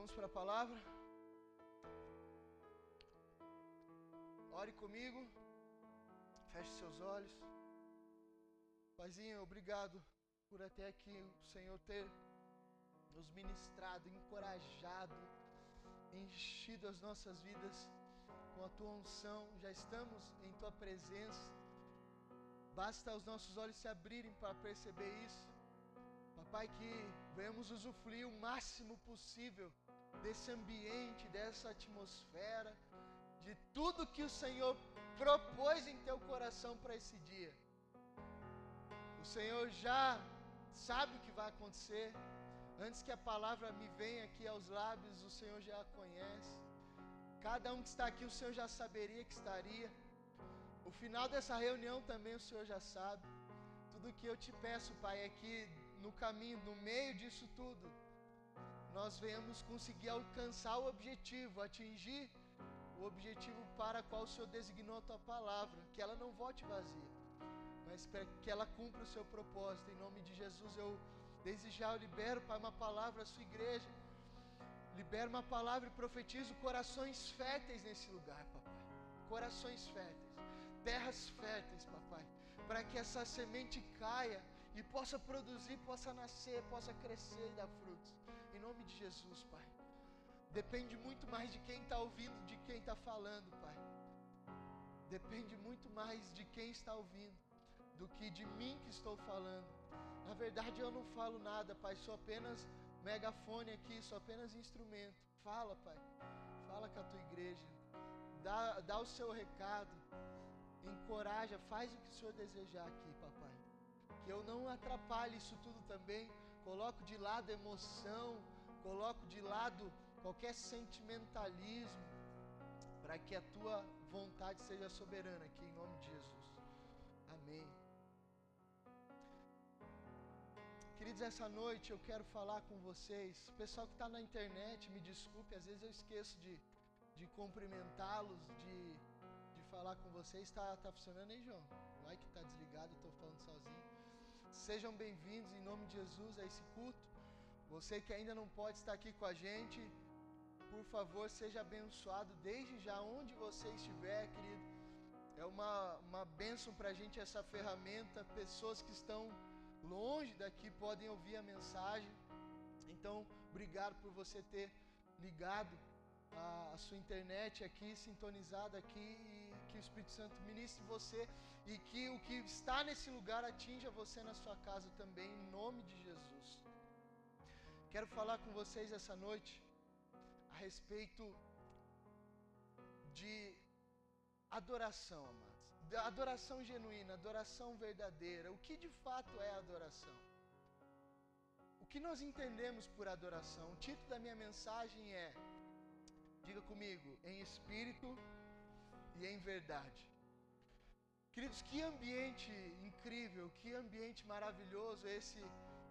Vamos para a palavra? Ore comigo. Feche seus olhos. Paizinho, obrigado por até aqui o Senhor ter nos ministrado, encorajado, enchido as nossas vidas com a tua unção. Já estamos em tua presença. Basta os nossos olhos se abrirem para perceber isso. Papai, que venhamos usufruir o máximo possível desse ambiente, dessa atmosfera, de tudo que o Senhor propôs em teu coração para esse dia. O Senhor já sabe o que vai acontecer. Antes que a palavra me venha aqui aos lábios, o Senhor já a conhece. Cada um que está aqui, o Senhor já saberia que estaria. O final dessa reunião também o Senhor já sabe. Tudo que eu te peço, Pai, é que no caminho, no meio disso tudo, nós venhamos conseguir alcançar o objetivo, atingir o objetivo para qual o Senhor designou a tua palavra, que ela não volte vazia, mas para que ela cumpra o seu propósito. Em nome de Jesus, eu desde já eu libero, Pai, uma palavra à sua igreja. Libero uma palavra e profetizo corações férteis nesse lugar, papai. Corações férteis, terras férteis, papai, para que essa semente caia e possa produzir, possa nascer, possa crescer e dar frutos. Em nome de Jesus, Pai. Depende muito mais de quem está ouvindo, de quem está falando, Pai. Depende muito mais de quem está ouvindo do que de mim que estou falando. Na verdade, eu não falo nada, Pai. Sou apenas megafone aqui, sou apenas instrumento. Fala, Pai. Fala com a tua igreja. Dá, dá o seu recado. Encoraja, faz o que o Senhor desejar aqui, papai. Que eu não atrapalhe isso tudo também. Coloco de lado emoção, coloco de lado qualquer sentimentalismo, para que a tua vontade seja soberana aqui, em nome de Jesus. Amém. Queridos, essa noite eu quero falar com vocês. O pessoal que está na internet, me desculpe, às vezes eu esqueço de, de cumprimentá-los, de, de falar com vocês. Está tá funcionando aí, João? Vai que está desligado, estou falando sozinho. Sejam bem-vindos em nome de Jesus a esse culto. Você que ainda não pode estar aqui com a gente, por favor, seja abençoado desde já onde você estiver, querido. É uma, uma bênção para a gente essa ferramenta. Pessoas que estão longe daqui podem ouvir a mensagem. Então, obrigado por você ter ligado a, a sua internet aqui, sintonizado aqui, que o Espírito Santo ministre você e que o que está nesse lugar atinja você na sua casa também, em nome de Jesus. Quero falar com vocês essa noite a respeito de adoração, amados. Adoração genuína, adoração verdadeira. O que de fato é adoração? O que nós entendemos por adoração? O título da minha mensagem é Diga comigo, em espírito e em verdade. Queridos, que ambiente incrível, que ambiente maravilhoso esse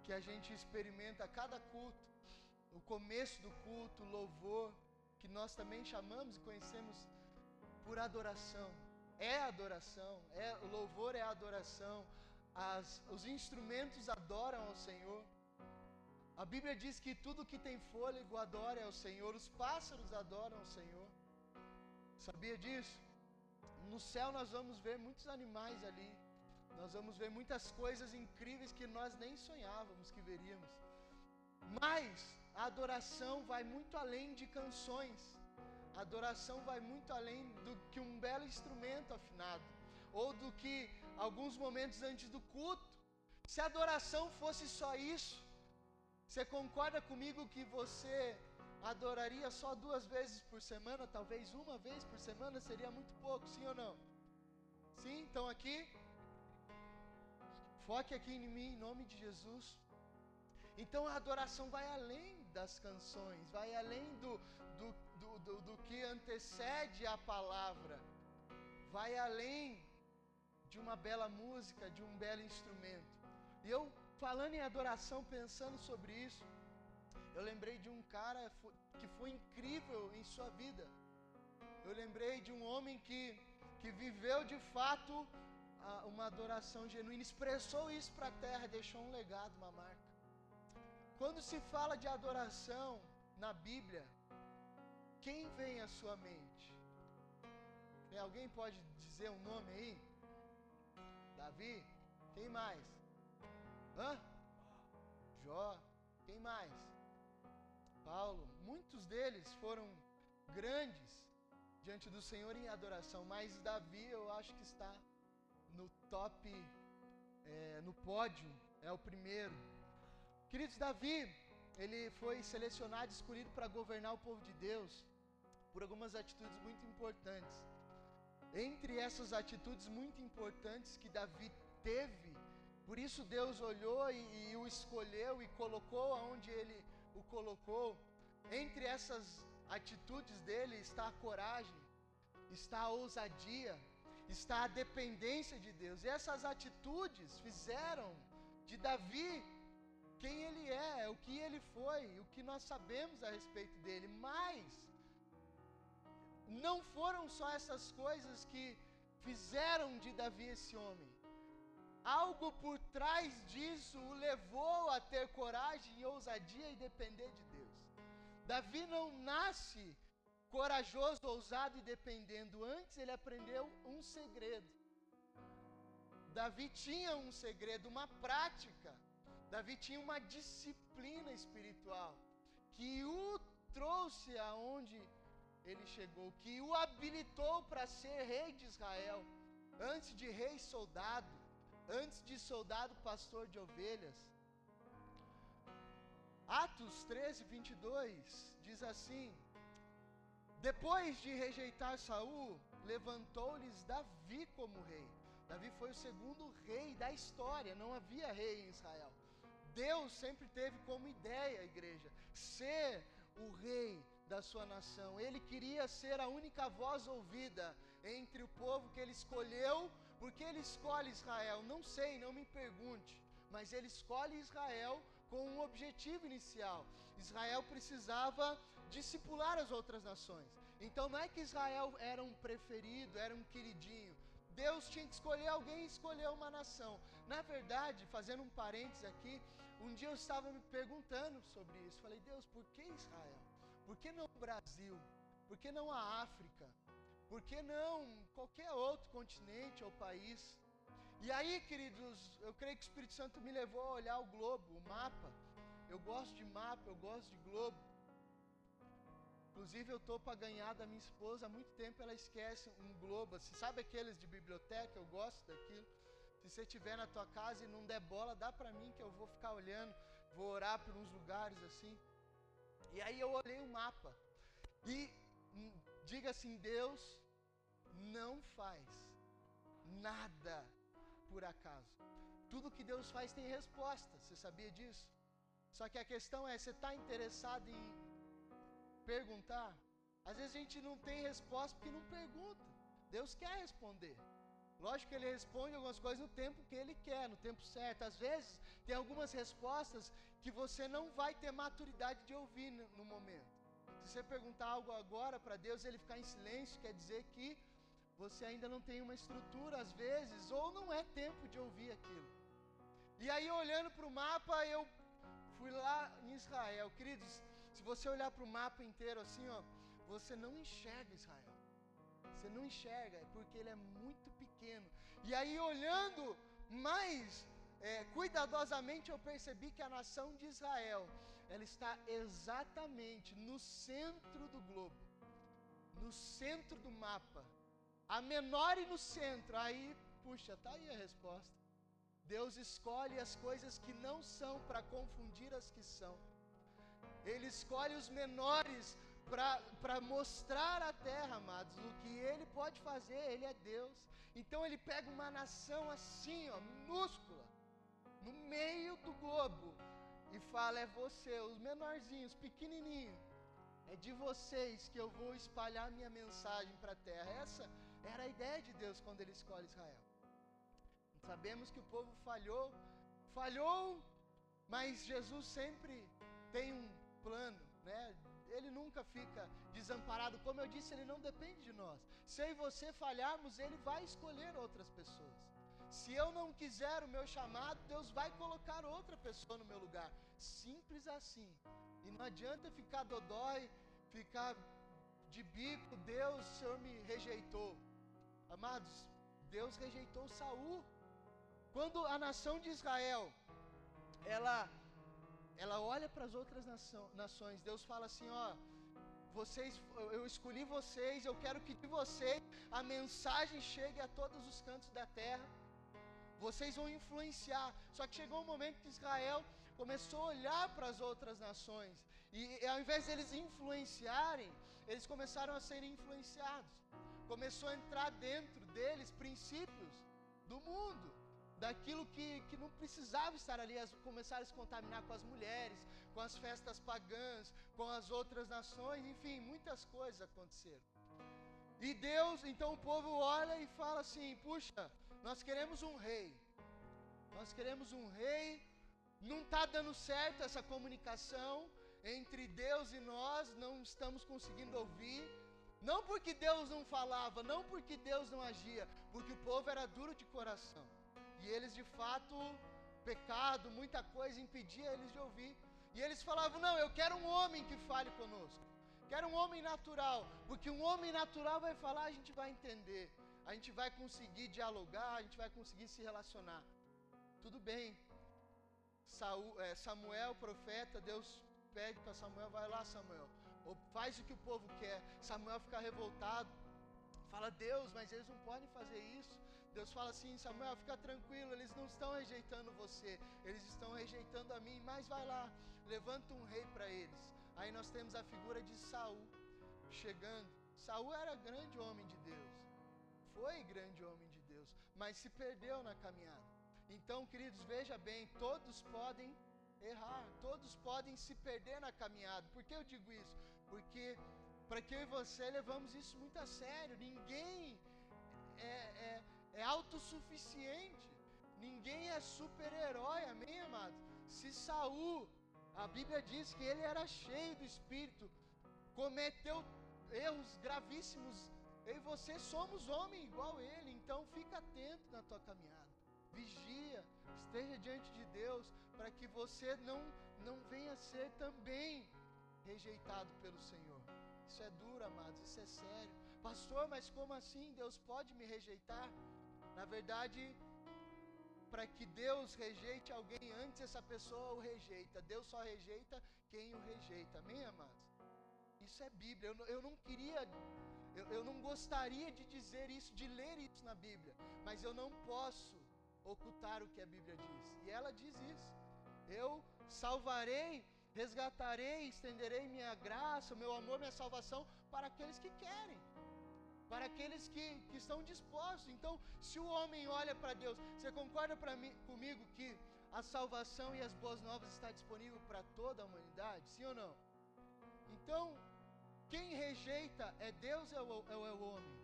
que a gente experimenta a cada culto. O começo do culto, o louvor, que nós também chamamos e conhecemos por adoração. É adoração, é, o louvor é adoração. As, os instrumentos adoram ao Senhor. A Bíblia diz que tudo que tem fôlego adora ao Senhor, os pássaros adoram ao Senhor. Sabia disso? No céu nós vamos ver muitos animais ali. Nós vamos ver muitas coisas incríveis que nós nem sonhávamos que veríamos. Mas a adoração vai muito além de canções. A adoração vai muito além do que um belo instrumento afinado, ou do que alguns momentos antes do culto. Se a adoração fosse só isso, você concorda comigo que você adoraria só duas vezes por semana, talvez uma vez por semana seria muito pouco, sim ou não? Sim, então aqui, foque aqui em mim, em nome de Jesus. Então a adoração vai além das canções, vai além do, do, do, do, do que antecede a palavra, vai além de uma bela música, de um belo instrumento. E eu, falando em adoração, pensando sobre isso, eu lembrei de um cara que foi incrível em sua vida. Eu lembrei de um homem que, que viveu de fato uma adoração genuína, expressou isso para a terra, deixou um legado, uma marca. Quando se fala de adoração, na Bíblia, quem vem à sua mente? Alguém pode dizer um nome aí? Davi? Quem mais? Hã? Jó? Quem mais? Paulo. Muitos deles foram grandes diante do Senhor em adoração, mas Davi eu acho que está no top, é, no pódio, é o primeiro. Queridos, Davi, ele foi selecionado, escolhido para governar o povo de Deus por algumas atitudes muito importantes. Entre essas atitudes muito importantes que Davi teve, por isso Deus olhou e, e o escolheu e colocou aonde ele o colocou. Entre essas atitudes dele está a coragem, está a ousadia, está a dependência de Deus. E essas atitudes fizeram de Davi quem ele é, o que ele foi, o que nós sabemos a respeito dele. Mas não foram só essas coisas que fizeram de Davi esse homem. Algo por trás disso o levou a ter coragem e ousadia e depender de Deus. Davi não nasce corajoso, ousado e dependendo. Antes ele aprendeu um segredo. Davi tinha um segredo, uma prática. Davi tinha uma disciplina espiritual que o trouxe aonde ele chegou, que o habilitou para ser rei de Israel, antes de rei soldado, antes de soldado pastor de ovelhas. Atos 13, 22 diz assim: Depois de rejeitar Saul, levantou-lhes Davi como rei. Davi foi o segundo rei da história, não havia rei em Israel. Deus sempre teve como ideia, igreja, ser o rei da sua nação. Ele queria ser a única voz ouvida entre o povo que ele escolheu. Porque ele escolhe Israel? Não sei, não me pergunte. Mas ele escolhe Israel com um objetivo inicial. Israel precisava discipular as outras nações. Então não é que Israel era um preferido, era um queridinho. Deus tinha que escolher alguém e escolher uma nação. Na verdade, fazendo um parênteses aqui, um dia eu estava me perguntando sobre isso. Falei, Deus, por que Israel? Por que não o Brasil? Por que não a África? Por que não qualquer outro continente ou país? E aí, queridos, eu creio que o Espírito Santo me levou a olhar o globo, o mapa. Eu gosto de mapa, eu gosto de globo. Inclusive, eu estou para ganhar da minha esposa há muito tempo, ela esquece um globo. Você sabe aqueles de biblioteca? Eu gosto daquilo. Se você estiver na tua casa e não der bola, dá para mim que eu vou ficar olhando, vou orar por uns lugares assim. E aí eu olhei o mapa. E diga assim: Deus não faz nada por acaso. Tudo que Deus faz tem resposta. Você sabia disso? Só que a questão é: você está interessado em perguntar? Às vezes a gente não tem resposta porque não pergunta. Deus quer responder. Lógico que ele responde algumas coisas no tempo que ele quer, no tempo certo. Às vezes tem algumas respostas que você não vai ter maturidade de ouvir no, no momento. Se você perguntar algo agora para Deus, ele ficar em silêncio, quer dizer que você ainda não tem uma estrutura às vezes, ou não é tempo de ouvir aquilo. E aí, olhando para o mapa, eu fui lá em Israel. Queridos, se você olhar para o mapa inteiro assim, ó, você não enxerga Israel. Você não enxerga, é porque ele é muito pequeno. E aí, olhando mais é, cuidadosamente, eu percebi que a nação de Israel, ela está exatamente no centro do globo, no centro do mapa. A menor e no centro. Aí, puxa, tá aí a resposta. Deus escolhe as coisas que não são para confundir as que são. Ele escolhe os menores para mostrar a terra, amados, o que ele pode fazer, ele é Deus. Então ele pega uma nação assim, ó, minúscula, no meio do globo, e fala: é você, os menorzinhos, pequenininhos, é de vocês que eu vou espalhar minha mensagem para a terra. Essa era a ideia de Deus quando ele escolhe Israel. Sabemos que o povo falhou, falhou, mas Jesus sempre tem um plano, né? Ele nunca fica desamparado. Como eu disse, ele não depende de nós. Se eu e você falharmos, ele vai escolher outras pessoas. Se eu não quiser o meu chamado, Deus vai colocar outra pessoa no meu lugar. Simples assim. E não adianta ficar dodói, ficar de bico, Deus, o Senhor me rejeitou. Amados, Deus rejeitou Saul. Quando a nação de Israel, ela ela olha para as outras nações, Deus fala assim, ó, vocês, eu escolhi vocês, eu quero que de vocês a mensagem chegue a todos os cantos da terra. Vocês vão influenciar. Só que chegou um momento que Israel começou a olhar para as outras nações. E, ao invés de eles influenciarem, eles começaram a serem influenciados. Começou a entrar dentro deles princípios do mundo daquilo que, que não precisava estar ali, as, começaram a se contaminar com as mulheres, com as festas pagãs, com as outras nações, enfim, muitas coisas aconteceram. E Deus, então o povo olha e fala assim: puxa, nós queremos um rei, nós queremos um rei, não está dando certo essa comunicação entre Deus e nós, não estamos conseguindo ouvir. Não porque Deus não falava, não porque Deus não agia, porque o povo era duro de coração. E eles de fato, pecado, muita coisa impedia eles de ouvir. E eles falavam: Não, eu quero um homem que fale conosco. Quero um homem natural, porque um homem natural vai falar, a gente vai entender, a gente vai conseguir dialogar, a gente vai conseguir se relacionar. Tudo bem. É, Samuel, profeta, Deus pede para Samuel, vai lá, Samuel, ou faz o que o povo quer. Samuel fica revoltado, fala, Deus, mas eles não podem fazer isso. Deus fala assim: Samuel, fica tranquilo, eles não estão rejeitando você, eles estão rejeitando a mim, mas vai lá, levanta um rei para eles. Aí nós temos a figura de Saul chegando. Saul era grande homem de Deus, foi grande homem de Deus, mas se perdeu na caminhada. Então, queridos, veja bem, todos podem errar, todos podem se perder na caminhada. Por que eu digo isso? Porque para que eu e você levamos isso muito a sério. Ninguém é, é, é autossuficiente. Ninguém é super-herói, amém, amados? Se Saul, a Bíblia diz que ele era cheio do Espírito, cometeu erros gravíssimos, eu e você somos homem igual ele, então fica atento na tua caminhada. Vigia, esteja diante de Deus, para que você não, não venha ser também rejeitado pelo Senhor. Isso é duro, amados, isso é sério. Pastor, mas como assim? Deus pode me rejeitar? Na verdade, para que Deus rejeite alguém antes, essa pessoa o rejeita. Deus só rejeita quem o rejeita. Amém, amados? Isso é Bíblia. Eu eu não queria, eu, eu não gostaria de dizer isso, de ler isso na Bíblia, mas eu não posso ocultar o que a Bíblia diz. E ela diz isso. Eu salvarei, resgatarei, estenderei minha graça, meu amor, minha salvação para aqueles que querem para aqueles que, que estão dispostos. Então, se o homem olha para Deus, você concorda mim, comigo que a salvação e as boas novas está disponível para toda a humanidade? Sim ou não? Então, quem rejeita é Deus ou é, é o homem?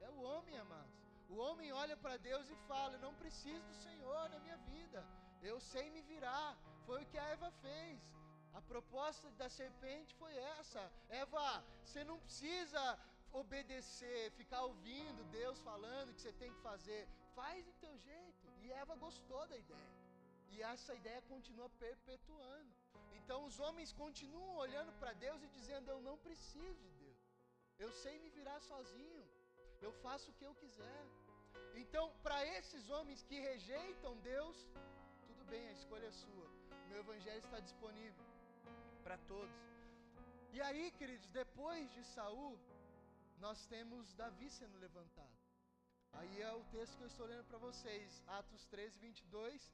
É o homem, amados. O homem olha para Deus e fala: Não preciso do Senhor na minha vida, eu sei me virar. Foi o que a Eva fez. A proposta da serpente foi essa: Eva, você não precisa obedecer, ficar ouvindo Deus falando que você tem que fazer. Faz do teu jeito. E Eva gostou da ideia. E essa ideia continua perpetuando. Então os homens continuam olhando para Deus e dizendo: Eu não preciso de Deus. Eu sei me virar sozinho. Eu faço o que eu quiser. Então, para esses homens que rejeitam Deus, tudo bem, a escolha é sua. Meu evangelho está disponível para todos. E aí, queridos, depois de Saul, nós temos Davi sendo levantado. Aí é o texto que eu estou lendo para vocês, Atos 13, 22.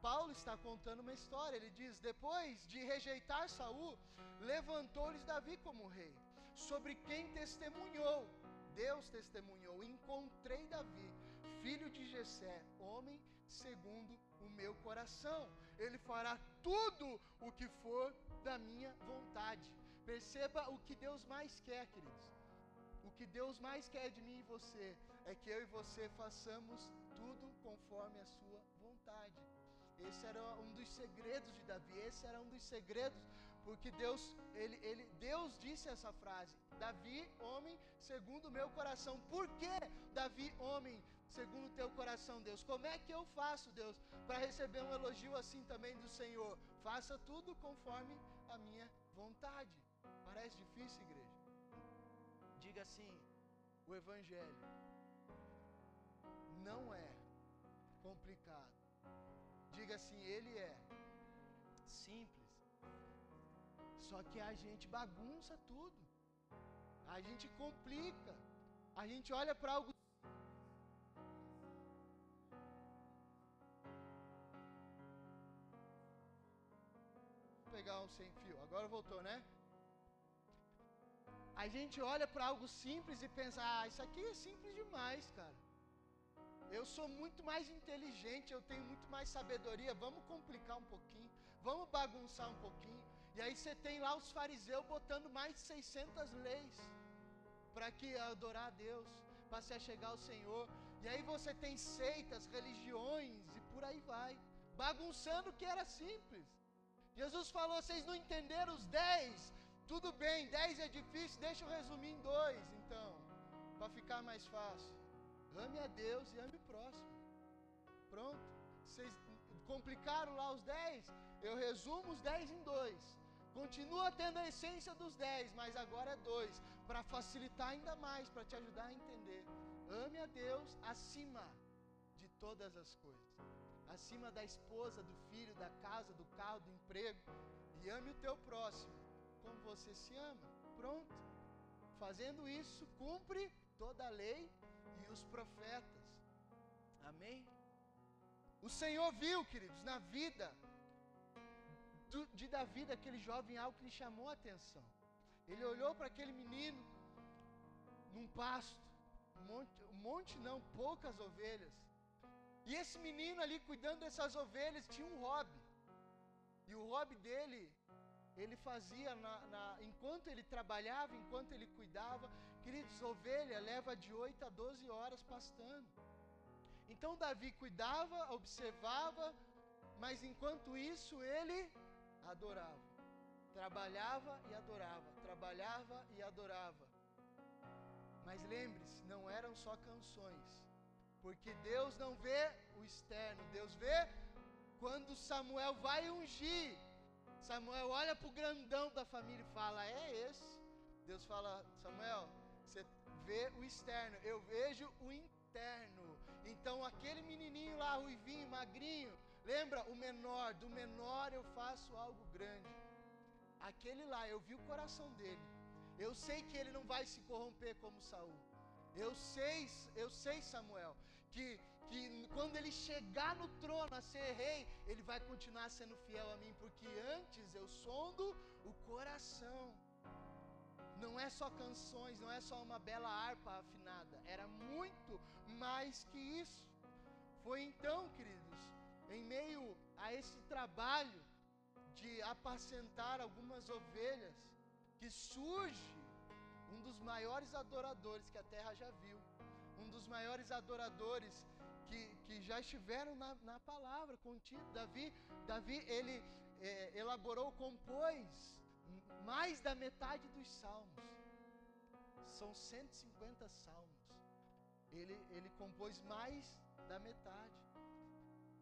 Paulo está contando uma história. Ele diz: Depois de rejeitar Saul, levantou-lhes Davi como rei, sobre quem testemunhou. Deus testemunhou: Encontrei Davi, filho de Jessé, homem segundo o meu coração. Ele fará tudo o que for da minha vontade. Perceba o que Deus mais quer, queridos o que Deus mais quer de mim e você é que eu e você façamos tudo conforme a sua vontade. Esse era um dos segredos de Davi, esse era um dos segredos, porque Deus, ele, ele, Deus disse essa frase: Davi, homem, segundo o meu coração. Por que Davi, homem, segundo o teu coração, Deus? Como é que eu faço, Deus, para receber um elogio assim também do Senhor? Faça tudo conforme a minha vontade. Parece difícil, igreja? Diga assim: o Evangelho não é complicado. Diga assim: ele é simples. Só que a gente bagunça tudo. A gente complica. A gente olha para algo pegar um sem fio. Agora voltou, né? A gente olha para algo simples e pensa: ah, isso aqui é simples demais, cara. Eu sou muito mais inteligente, eu tenho muito mais sabedoria. Vamos complicar um pouquinho, vamos bagunçar um pouquinho. E aí você tem lá os fariseus botando mais de 600 leis para que adorar a Deus, para se achegar ao Senhor. E aí você tem seitas, religiões e por aí vai, bagunçando o que era simples. Jesus falou: vocês não entenderam os dez? Tudo bem, dez é difícil, deixa eu resumir em dois, então, para ficar mais fácil. Ame a Deus e ame o próximo. Pronto. Vocês complicaram lá os dez? Eu resumo os dez em dois. Continua tendo a essência dos dez, mas agora é dois, para facilitar ainda mais, para te ajudar a entender. Ame a Deus acima de todas as coisas acima da esposa, do filho, da casa, do carro, do emprego. E ame o teu próximo como você se ama. Pronto. Fazendo isso, cumpre toda a lei e os profetas. Amém? O Senhor viu, queridos, na vida do, de Davi, daquele jovem, algo que lhe chamou a atenção. Ele olhou para aquele menino num pasto, um monte, um monte não, poucas ovelhas. E esse menino ali cuidando dessas ovelhas tinha um hobby. E o hobby dele, ele fazia na, na, enquanto ele trabalhava, enquanto ele cuidava. Queridos, ovelha leva de 8 a 12 horas pastando. Então Davi cuidava, observava, mas enquanto isso ele adorava. Trabalhava e adorava, trabalhava e adorava. Mas lembre-se, não eram só canções porque Deus não vê o externo, Deus vê quando Samuel vai ungir. Samuel olha para o grandão da família e fala: É esse. Deus fala: Samuel, você vê o externo, eu vejo o interno. Então aquele menininho lá, ruivinho, magrinho, lembra o menor? Do menor eu faço algo grande. Aquele lá, eu vi o coração dele. Eu sei que ele não vai se corromper como Saul. Eu sei, eu sei, Samuel, que, que quando ele chegar no trono a ser rei, ele vai continuar sendo fiel a mim, porque antes eu sondo o coração. Não é só canções, não é só uma bela harpa afinada, era muito mais que isso. Foi então, queridos, em meio a esse trabalho de apacentar algumas ovelhas, que surge um dos maiores adoradores que a terra já viu, um dos maiores adoradores que, que já estiveram na, na palavra contido. Davi, Davi ele é, elaborou, compôs mais da metade dos salmos. São 150 salmos. Ele, ele compôs mais da metade.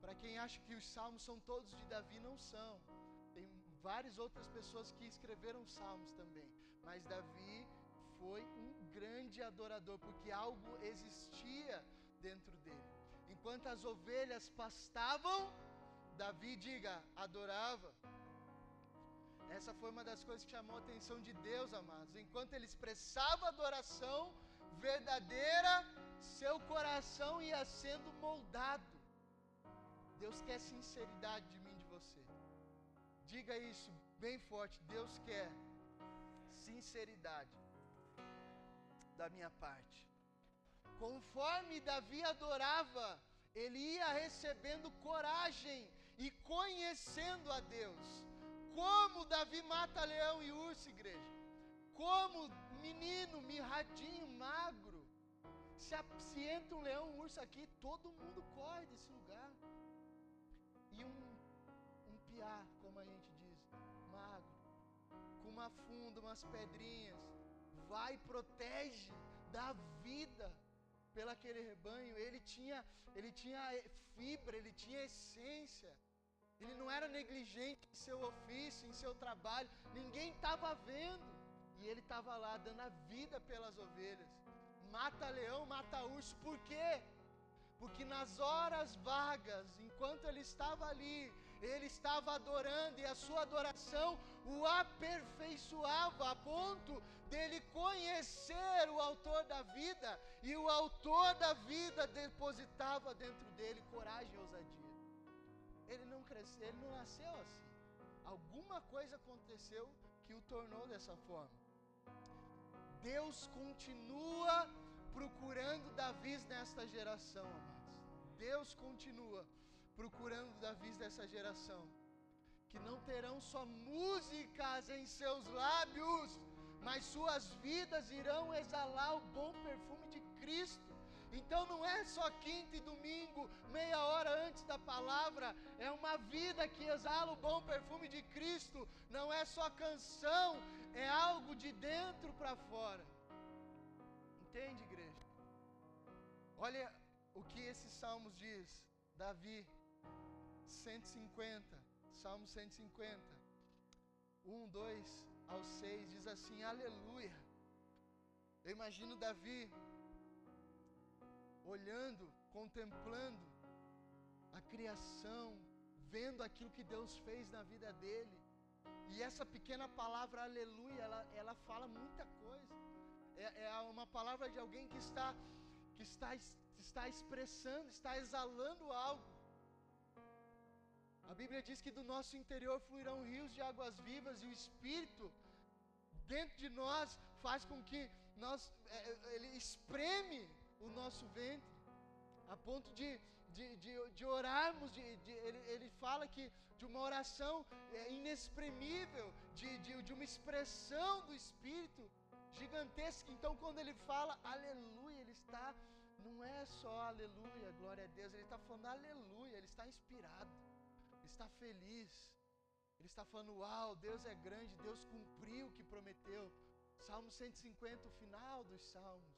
Para quem acha que os salmos são todos de Davi, não são. Tem várias outras pessoas que escreveram salmos também. Mas Davi foi um grande adorador, porque algo existia dentro dele. Enquanto as ovelhas pastavam, Davi, diga, adorava. Essa foi uma das coisas que chamou a atenção de Deus, amados. Enquanto ele expressava adoração verdadeira, seu coração ia sendo moldado. Deus quer sinceridade de mim e de você. Diga isso bem forte. Deus quer sinceridade da minha parte. Conforme Davi adorava, ele ia recebendo coragem e conhecendo a Deus. Como Davi mata leão e urso, igreja. Como menino, mirradinho, magro. Se, se entra um leão, um urso aqui, todo mundo corre desse lugar. E um, um piá, como a gente diz, magro, com uma funda, umas pedrinhas vai protege, dá vida pelo aquele rebanho. Ele tinha, ele tinha fibra, ele tinha essência. Ele não era negligente em seu ofício, em seu trabalho, ninguém estava vendo. E ele estava lá dando a vida pelas ovelhas. Mata leão, mata urso, por quê? Porque nas horas vagas, enquanto ele estava ali, ele estava adorando e a sua adoração o aperfeiçoava a ponto dele conhecer o autor da vida e o autor da vida depositava dentro dele coragem e ousadia. Ele não cresceu, ele não nasceu assim. Alguma coisa aconteceu que o tornou dessa forma. Deus continua procurando Davi nesta geração, amados. Deus continua procurando Davi dessa geração, que não terão só músicas em seus lábios, mas suas vidas irão exalar o bom perfume de Cristo. Então não é só quinta e domingo, meia hora antes da palavra, é uma vida que exala o bom perfume de Cristo. Não é só canção, é algo de dentro para fora. Entende, igreja? Olha o que esses salmos diz. Davi, 150, Salmo 150, 1, 2 ao 6, diz assim: Aleluia. Eu imagino Davi olhando, contemplando a criação, vendo aquilo que Deus fez na vida dele. E essa pequena palavra aleluia, ela, ela fala muita coisa. É, é uma palavra de alguém que está, que está, está expressando, está exalando algo. A Bíblia diz que do nosso interior fluirão rios de águas vivas e o Espírito dentro de nós faz com que nós, é, ele espreme o nosso ventre, a ponto de, de, de, de orarmos, de, de, ele, ele fala que de uma oração é, inexprimível, de, de, de uma expressão do Espírito gigantesca. Então, quando ele fala aleluia, ele está, não é só aleluia, glória a Deus, ele está falando aleluia, ele está inspirado, ele está feliz, ele está falando: Uau, Deus é grande, Deus cumpriu o que prometeu. Salmo 150, o final dos Salmos.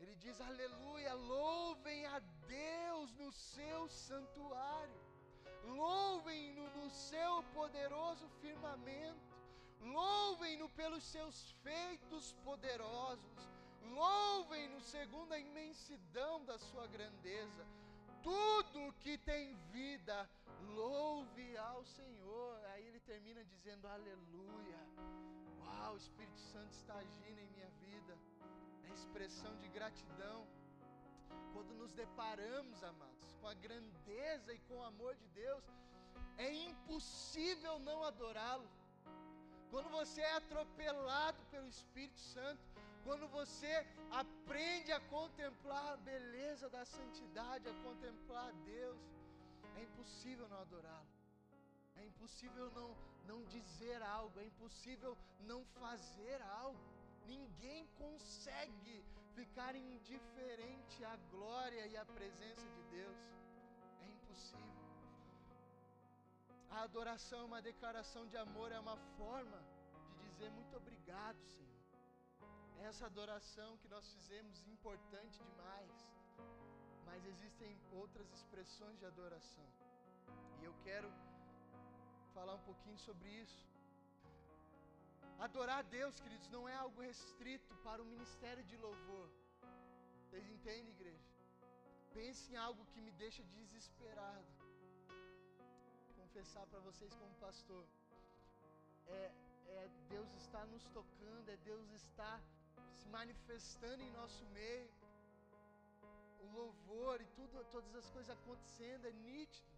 Ele diz: Aleluia, louvem a Deus no seu santuário, louvem-no no seu poderoso firmamento, louvem-no pelos seus feitos poderosos, louvem-no segundo a imensidão da sua grandeza. Tudo que tem vida, louve ao Senhor. Aí ele termina dizendo: Aleluia. Uau, o Espírito Santo está agindo em minha vida expressão de gratidão. Quando nos deparamos, amados, com a grandeza e com o amor de Deus, é impossível não adorá-lo. Quando você é atropelado pelo Espírito Santo, quando você aprende a contemplar a beleza da santidade, a contemplar Deus, é impossível não adorá-lo. É impossível não, não dizer algo, é impossível não fazer algo. Ninguém consegue ficar indiferente à glória e à presença de Deus. É impossível. A adoração é uma declaração de amor, é uma forma de dizer muito obrigado, Senhor. Essa adoração que nós fizemos importante demais. Mas existem outras expressões de adoração. E eu quero falar um pouquinho sobre isso. Adorar a Deus, queridos, não é algo restrito para o ministério de louvor. Vocês entendem, igreja? Pense em algo que me deixa desesperado. Confessar para vocês como pastor. É, é Deus está nos tocando, é Deus está se manifestando em nosso meio. O louvor e tudo, todas as coisas acontecendo é nítido.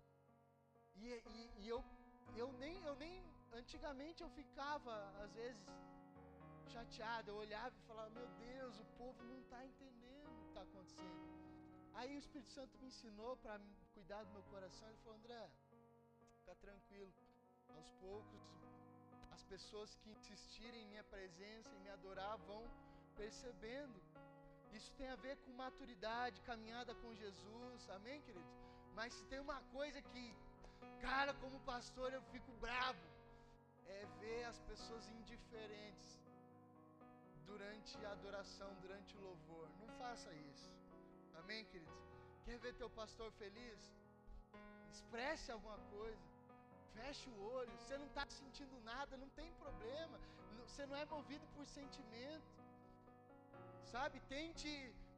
E, e, e eu, eu nem, eu nem Antigamente eu ficava, às vezes, chateado. Eu olhava e falava: Meu Deus, o povo não está entendendo o que está acontecendo. Aí o Espírito Santo me ensinou para cuidar do meu coração. Ele falou: André, fica tranquilo. Aos poucos, as pessoas que insistirem em minha presença, em me adorar, vão percebendo. Isso tem a ver com maturidade, caminhada com Jesus, amém, queridos? Mas se tem uma coisa que, cara, como pastor, eu fico bravo é ver as pessoas indiferentes durante a adoração, durante o louvor. Não faça isso. Amém, queridos? Quer ver teu pastor feliz? expresse alguma coisa. Feche o olho. Você não está sentindo nada, não tem problema. Você não é movido por sentimento. Sabe? Tente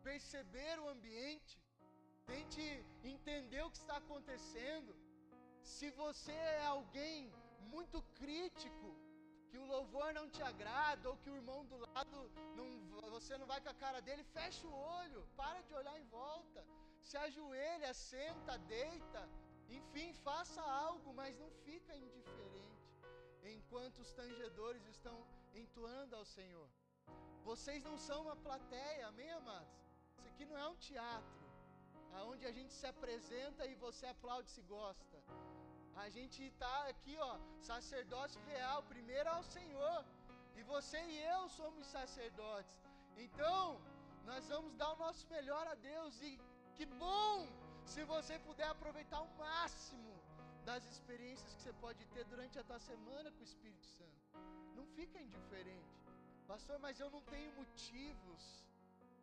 perceber o ambiente. Tente entender o que está acontecendo. Se você é alguém muito crítico, que o louvor não te agrada, ou que o irmão do lado, não, você não vai com a cara dele, fecha o olho, para de olhar em volta, se ajoelha, senta, deita, enfim, faça algo, mas não fica indiferente, enquanto os tangedores estão entoando ao Senhor. Vocês não são uma plateia, amém, amados? Isso aqui não é um teatro, aonde a gente se apresenta e você aplaude se gosta. A gente está aqui, ó, sacerdócio real, primeiro ao Senhor. E você e eu somos sacerdotes. Então, nós vamos dar o nosso melhor a Deus. E que bom se você puder aproveitar o máximo das experiências que você pode ter durante a tua semana com o Espírito Santo. Não fica indiferente. Pastor, mas eu não tenho motivos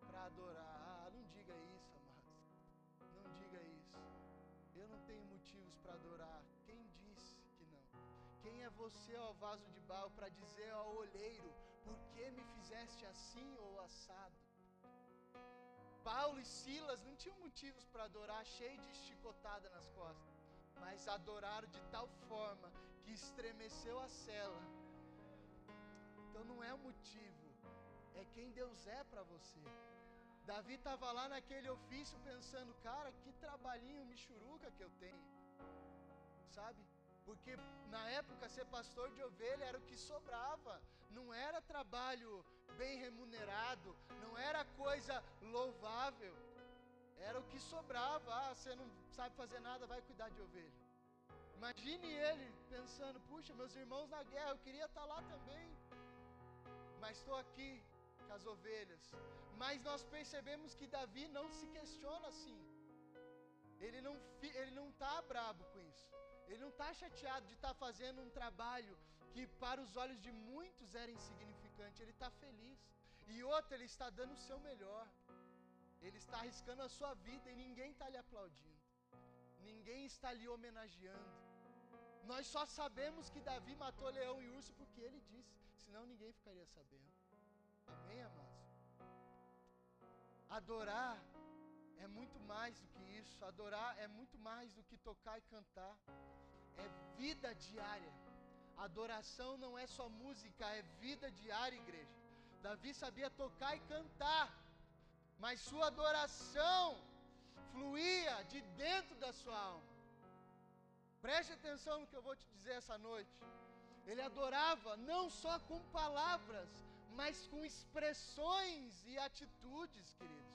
para adorar. Ah, não diga isso, amados. Não diga isso. Eu não tenho motivos para adorar. Você, ó vaso de barro, para dizer ao olheiro, por que me fizeste assim ou assado? Paulo e Silas não tinham motivos para adorar, cheio de chicotada nas costas, mas adoraram de tal forma que estremeceu a cela. Então não é o motivo, é quem Deus é para você. Davi estava lá naquele ofício pensando, cara, que trabalhinho michuruca que eu tenho, sabe? Porque na época ser pastor de ovelha era o que sobrava, não era trabalho bem remunerado, não era coisa louvável, era o que sobrava. Ah, você não sabe fazer nada, vai cuidar de ovelha. Imagine ele pensando: puxa, meus irmãos na guerra, eu queria estar lá também, mas estou aqui com as ovelhas. Mas nós percebemos que Davi não se questiona assim. Ele não ele não está brabo com isso. Ele não está chateado de estar tá fazendo um trabalho que para os olhos de muitos era insignificante. Ele está feliz. E outro, ele está dando o seu melhor. Ele está arriscando a sua vida e ninguém está lhe aplaudindo. Ninguém está lhe homenageando. Nós só sabemos que Davi matou leão e urso porque ele disse, senão ninguém ficaria sabendo. Amém, amados? Adorar é muito mais do que isso. Adorar é muito mais do que tocar e cantar. É vida diária. Adoração não é só música, é vida diária, igreja. Davi sabia tocar e cantar, mas sua adoração fluía de dentro da sua alma. Preste atenção no que eu vou te dizer essa noite. Ele adorava não só com palavras, mas com expressões e atitudes, queridos.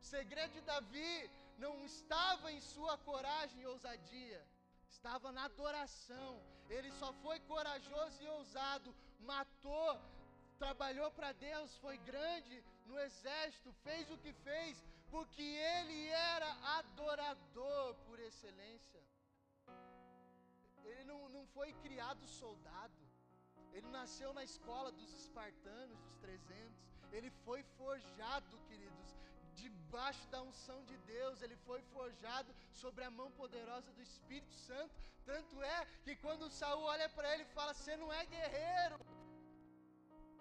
O segredo de Davi não estava em sua coragem e ousadia, estava na adoração. Ele só foi corajoso e ousado, matou, trabalhou para Deus, foi grande no exército, fez o que fez, porque ele era adorador por excelência. Ele não, não foi criado soldado. Ele nasceu na escola dos espartanos, dos 300. Ele foi forjado, queridos, debaixo da unção de Deus. Ele foi forjado sobre a mão poderosa do Espírito Santo. Tanto é que quando Saul olha para ele e fala: Você não é guerreiro.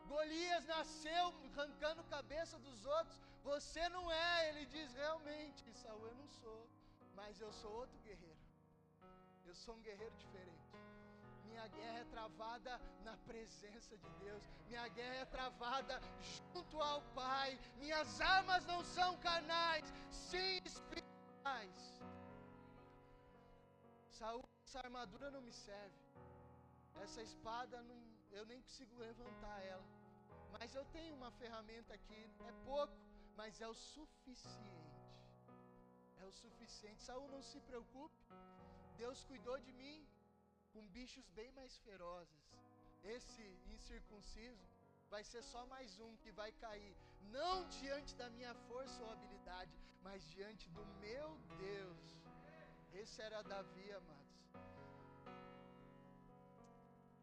Golias nasceu arrancando cabeça dos outros. Você não é. Ele diz: Realmente, Saul, eu não sou. Mas eu sou outro guerreiro. Eu sou um guerreiro diferente. Minha guerra é travada na presença de Deus. Minha guerra é travada junto ao Pai. Minhas armas não são carnais, sim espirituais. Saúl, essa armadura não me serve. Essa espada não, eu nem consigo levantar ela. Mas eu tenho uma ferramenta aqui, é pouco, mas é o suficiente. É o suficiente. Saúl, não se preocupe. Deus cuidou de mim com bichos bem mais ferozes. Esse incircunciso vai ser só mais um que vai cair, não diante da minha força ou habilidade, mas diante do meu Deus. Esse era Davi, amados.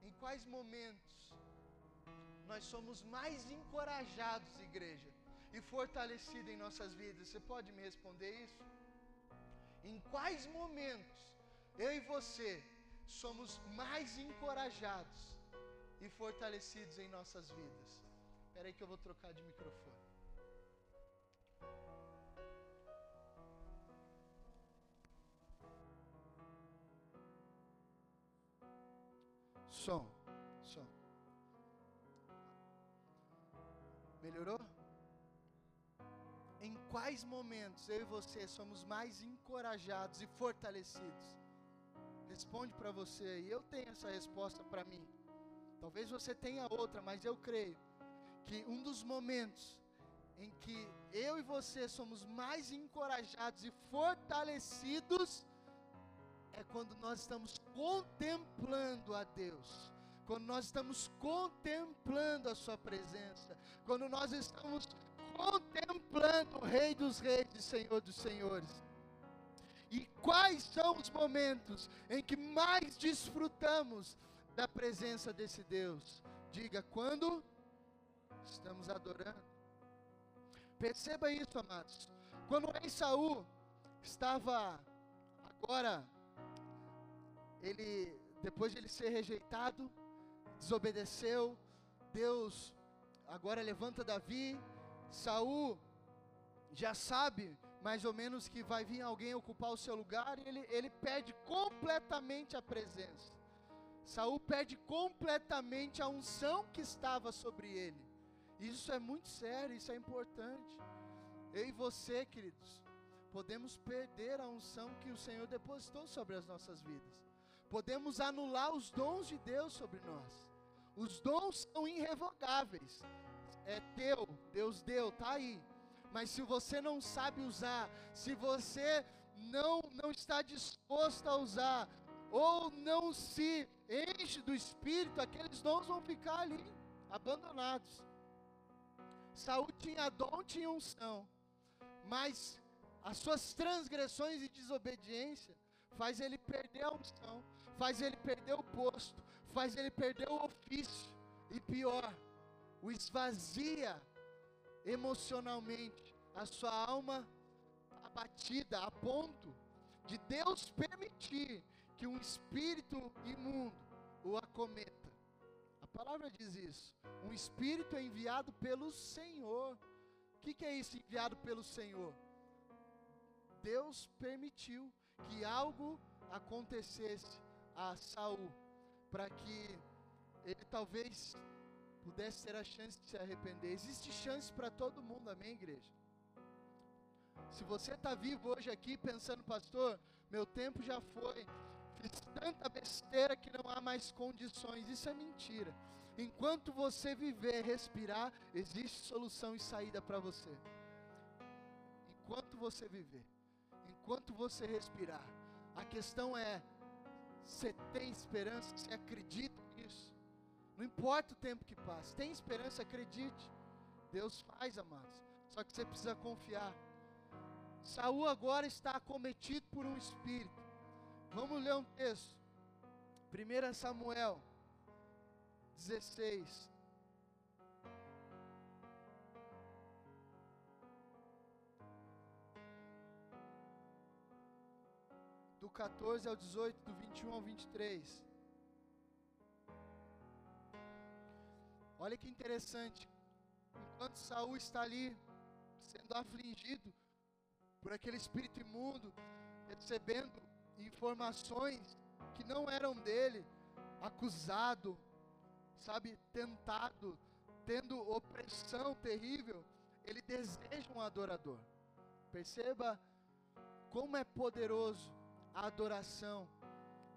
Em quais momentos nós somos mais encorajados, igreja, e fortalecidos em nossas vidas? Você pode me responder isso? Em quais momentos eu e você somos mais encorajados e fortalecidos em nossas vidas. Espera aí que eu vou trocar de microfone. Som, som. Melhorou? Em quais momentos eu e você somos mais encorajados e fortalecidos? Responde para você e eu tenho essa resposta para mim. Talvez você tenha outra, mas eu creio que um dos momentos em que eu e você somos mais encorajados e fortalecidos é quando nós estamos contemplando a Deus, quando nós estamos contemplando a Sua presença, quando nós estamos contemplando o Rei dos Reis e Senhor dos Senhores. E quais são os momentos em que mais desfrutamos da presença desse Deus? Diga quando estamos adorando. Perceba isso, amados. Quando o rei Saul estava agora ele depois de ele ser rejeitado, desobedeceu, Deus agora levanta Davi, Saul já sabe mais ou menos que vai vir alguém ocupar o seu lugar e ele, ele perde completamente a presença. Saul perde completamente a unção que estava sobre ele. Isso é muito sério, isso é importante. Eu e você, queridos, podemos perder a unção que o Senhor depositou sobre as nossas vidas podemos anular os dons de Deus sobre nós. Os dons são irrevogáveis. É teu, Deus deu, tá aí. Mas se você não sabe usar, se você não não está disposto a usar ou não se enche do espírito, aqueles dons vão ficar ali abandonados. Saúl tinha dom, tinha unção, mas as suas transgressões e desobediência faz ele perder a unção, faz ele perder o posto, faz ele perder o ofício, e pior, o esvazia emocionalmente, a sua alma abatida a ponto de Deus permitir que um espírito imundo o acometa. A palavra diz isso. Um espírito é enviado pelo Senhor. O que, que é isso enviado pelo Senhor? Deus permitiu que algo acontecesse a Saul, para que ele talvez pudesse ter a chance de se arrepender. Existe chance para todo mundo, amém, igreja? Se você está vivo hoje aqui pensando, pastor, meu tempo já foi, fiz tanta besteira que não há mais condições, isso é mentira. Enquanto você viver, respirar, existe solução e saída para você. Enquanto você viver, enquanto você respirar, a questão é você tem esperança, você acredita. Não importa o tempo que passa, tem esperança, acredite. Deus faz, amados. Só que você precisa confiar. Saul agora está acometido por um espírito. Vamos ler um texto. 1 Samuel 16. do 14 ao 18, do 21 ao 23. Olha que interessante. Enquanto Saul está ali sendo afligido por aquele espírito imundo, recebendo informações que não eram dele, acusado, sabe, tentado, tendo opressão terrível, ele deseja um adorador. Perceba como é poderoso a adoração,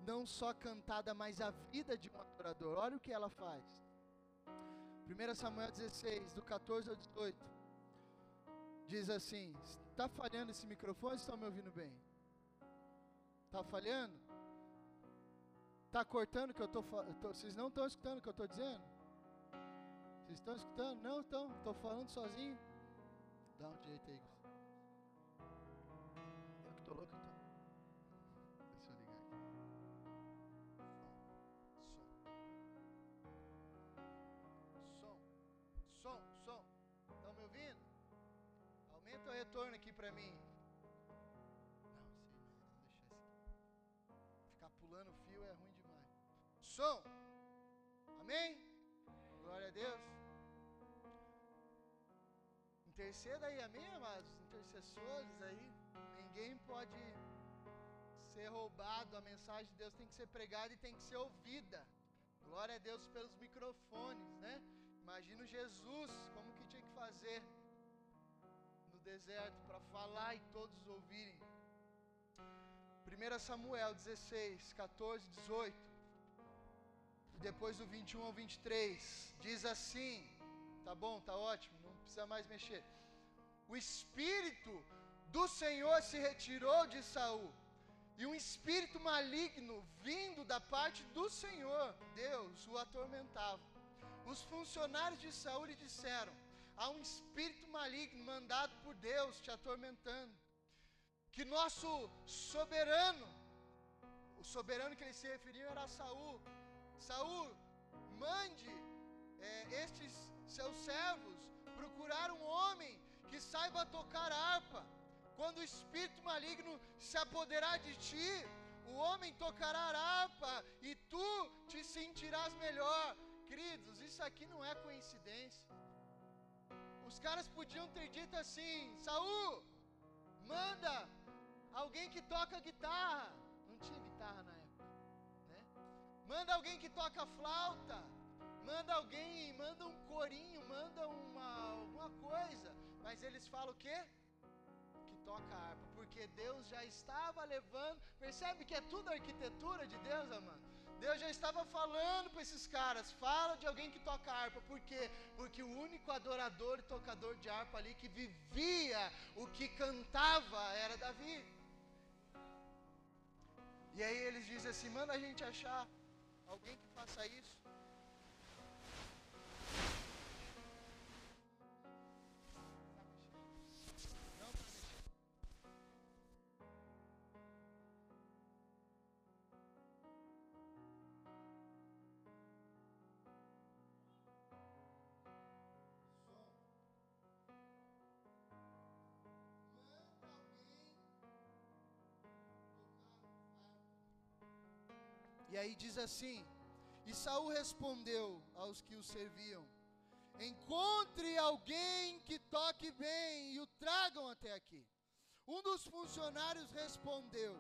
não só cantada, mas a vida de um adorador. Olha o que ela faz. 1 Samuel 16, do 14 ao 18, diz assim: Está falhando esse microfone? Estão me ouvindo bem? Está falhando? Está cortando que eu estou falando? Vocês não estão escutando o que eu estou dizendo? Vocês estão escutando? Não estão? Estou falando sozinho? Dá um jeito aí. Eu que estou louco para mim. Não, sei, mas deixar assim. Som. Amém? Glória a Deus. Interceda aí, amém, amados? Intercessores aí. Ninguém pode ser roubado. A mensagem de Deus tem que ser pregada e tem que ser ouvida. Glória a Deus pelos microfones, né? Imagina Jesus, como que tinha que fazer deserto para falar e todos ouvirem. 1 Samuel 16, 14, 18. E depois do 21 ao 23, diz assim: Tá bom, tá ótimo, não precisa mais mexer. O espírito do Senhor se retirou de Saul, e um espírito maligno vindo da parte do Senhor, Deus, o atormentava. Os funcionários de Saul lhe disseram: Há um espírito maligno mandado por Deus te atormentando. Que nosso soberano, o soberano que ele se referiu era Saul. Saul, mande é, estes seus servos procurar um homem que saiba tocar harpa. Quando o espírito maligno se apoderar de ti, o homem tocará harpa e tu te sentirás melhor. Queridos, isso aqui não é coincidência. Os caras podiam ter dito assim: Saul, manda alguém que toca guitarra. Não tinha guitarra na época, né? Manda alguém que toca flauta. Manda alguém, manda um corinho, manda uma alguma coisa. Mas eles falam o quê? Que toca harpa, porque Deus já estava levando. Percebe que é tudo arquitetura de Deus, amado? Deus já estava falando para esses caras, fala de alguém que toca harpa, por quê? Porque o único adorador e tocador de harpa ali que vivia o que cantava era Davi. E aí eles dizem assim: manda a gente achar alguém que faça isso. Aí diz assim: E Saul respondeu aos que o serviam: Encontre alguém que toque bem e o tragam até aqui. Um dos funcionários respondeu: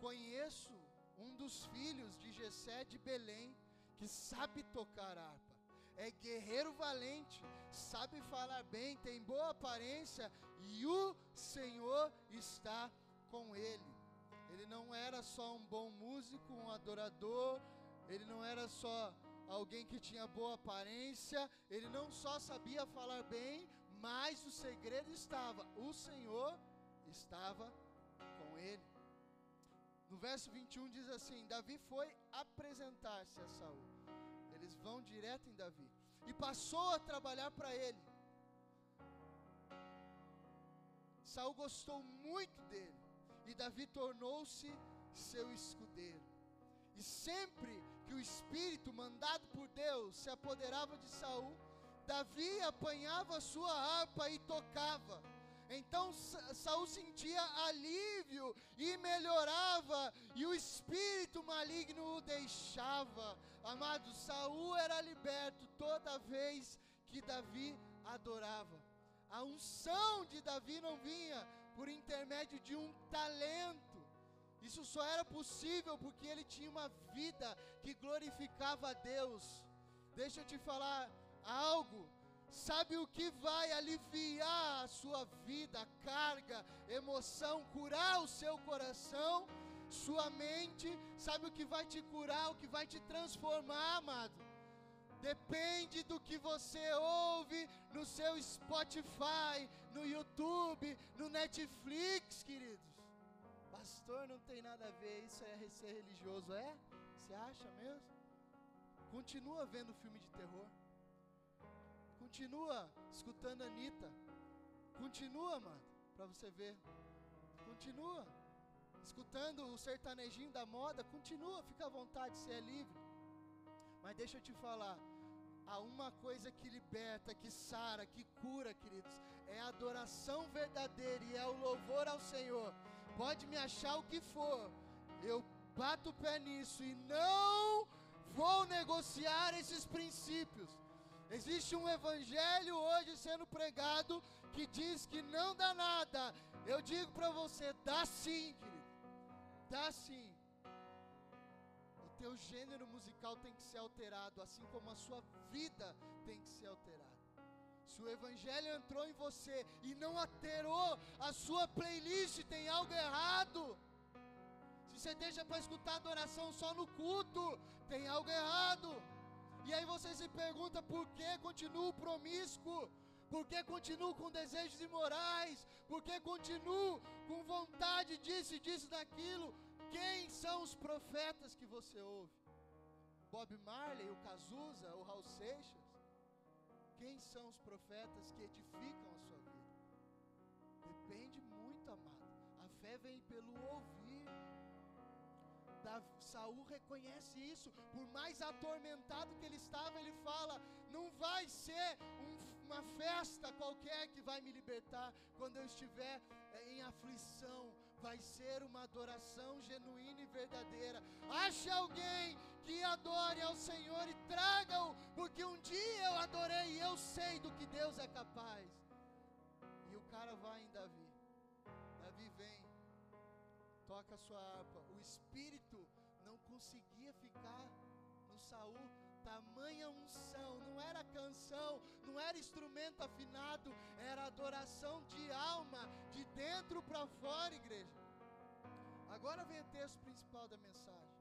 Conheço um dos filhos de Jessé de Belém que sabe tocar harpa. É guerreiro valente, sabe falar bem, tem boa aparência e o Senhor está com ele. Ele não era só um bom músico, um adorador, ele não era só alguém que tinha boa aparência, ele não só sabia falar bem, mas o segredo estava, o Senhor estava com ele. No verso 21 diz assim: Davi foi apresentar-se a Saul. Eles vão direto em Davi e passou a trabalhar para ele. Saul gostou muito dele e Davi tornou-se seu escudeiro. E sempre que o espírito mandado por Deus se apoderava de Saul, Davi apanhava sua harpa e tocava. Então Saul sentia alívio e melhorava, e o espírito maligno o deixava. Amado, Saul era liberto toda vez que Davi adorava. A unção de Davi não vinha por intermédio de um talento. Isso só era possível porque ele tinha uma vida que glorificava a Deus. Deixa eu te falar algo. Sabe o que vai aliviar a sua vida, a carga, emoção, curar o seu coração, sua mente? Sabe o que vai te curar, o que vai te transformar, amado? Depende do que você ouve no seu Spotify, no YouTube, no Netflix, queridos. Pastor, não tem nada a ver, isso é ser religioso, é? Você acha mesmo? Continua vendo filme de terror. Continua escutando Anitta. Continua, mano, para você ver. Continua escutando o sertanejinho da moda. Continua, fica à vontade, você é livre. Mas deixa eu te falar, há uma coisa que liberta, que sara, que cura, queridos, é a adoração verdadeira e é o louvor ao Senhor. Pode me achar o que for, eu bato o pé nisso e não vou negociar esses princípios. Existe um evangelho hoje sendo pregado que diz que não dá nada. Eu digo para você, dá sim, querido. Dá sim. Teu gênero musical tem que ser alterado, assim como a sua vida tem que ser alterada. Se o evangelho entrou em você e não alterou a sua playlist, tem algo errado. Se você deixa para escutar adoração só no culto, tem algo errado. E aí você se pergunta por que continuo promíscuo? Por que continuo com desejos imorais? Por que continuo com vontade disso e disso daquilo? Quem são os profetas que você ouve? Bob Marley, o Cazuza, o Raul Seixas? Quem são os profetas que edificam a sua vida? Depende muito, amado. A fé vem pelo ouvir. Davi, Saul reconhece isso. Por mais atormentado que ele estava, ele fala: não vai ser um, uma festa qualquer que vai me libertar quando eu estiver é, em aflição. Vai ser uma adoração genuína e verdadeira. Ache alguém que adore ao Senhor e traga-o, porque um dia eu adorei e eu sei do que Deus é capaz. E o cara vai em Davi. Davi vem, toca a sua harpa. O espírito não conseguia ficar no Saul. Tamanha unção, não era canção, não era instrumento afinado, era adoração de alma, de dentro para fora, igreja. Agora vem o texto principal da mensagem.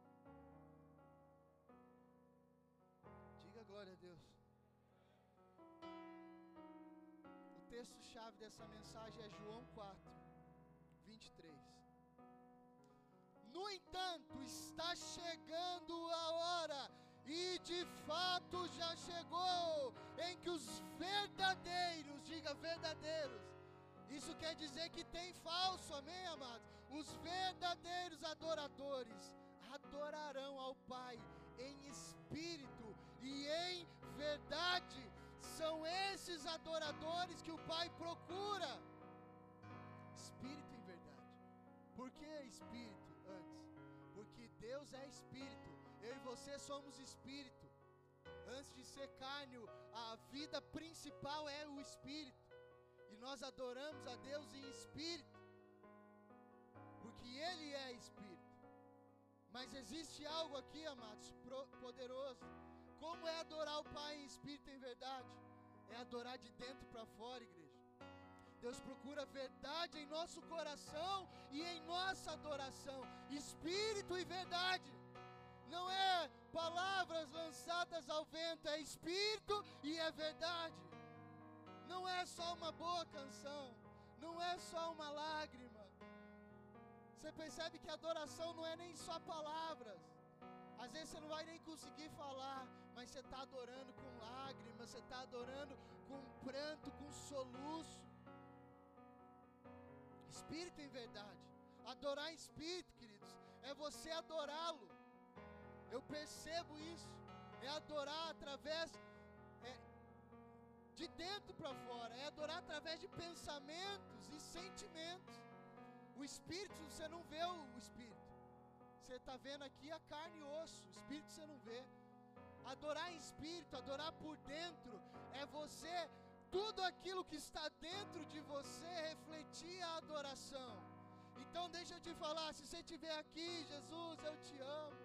Diga glória a Deus. O texto-chave dessa mensagem é João 4, 23. No entanto, está chegando a hora, e de fato já chegou, em que os verdadeiros, diga verdadeiros, isso quer dizer que tem falso, amém, amados? Os verdadeiros adoradores adorarão ao Pai em espírito e em verdade. São esses adoradores que o Pai procura. Espírito em verdade. Por que espírito? Deus é espírito, eu e você somos espírito. Antes de ser carne, a vida principal é o espírito. E nós adoramos a Deus em espírito, porque Ele é espírito. Mas existe algo aqui, amados, poderoso. Como é adorar o Pai em espírito em verdade? É adorar de dentro para fora, igreja. Deus procura verdade em nosso coração e em nossa adoração, espírito e verdade. Não é palavras lançadas ao vento, é espírito e é verdade. Não é só uma boa canção, não é só uma lágrima. Você percebe que adoração não é nem só palavras. Às vezes você não vai nem conseguir falar, mas você está adorando com lágrimas, você está adorando com pranto, com soluço espírito em verdade. Adorar em espírito, queridos, é você adorá-lo. Eu percebo isso. É adorar através é, de dentro para fora, é adorar através de pensamentos e sentimentos. O espírito, você não vê o espírito. Você está vendo aqui a carne e osso. O espírito você não vê. Adorar em espírito, adorar por dentro, é você tudo aquilo que está dentro de você refletir a adoração. Então deixa eu te falar, se você estiver aqui, Jesus, eu te amo.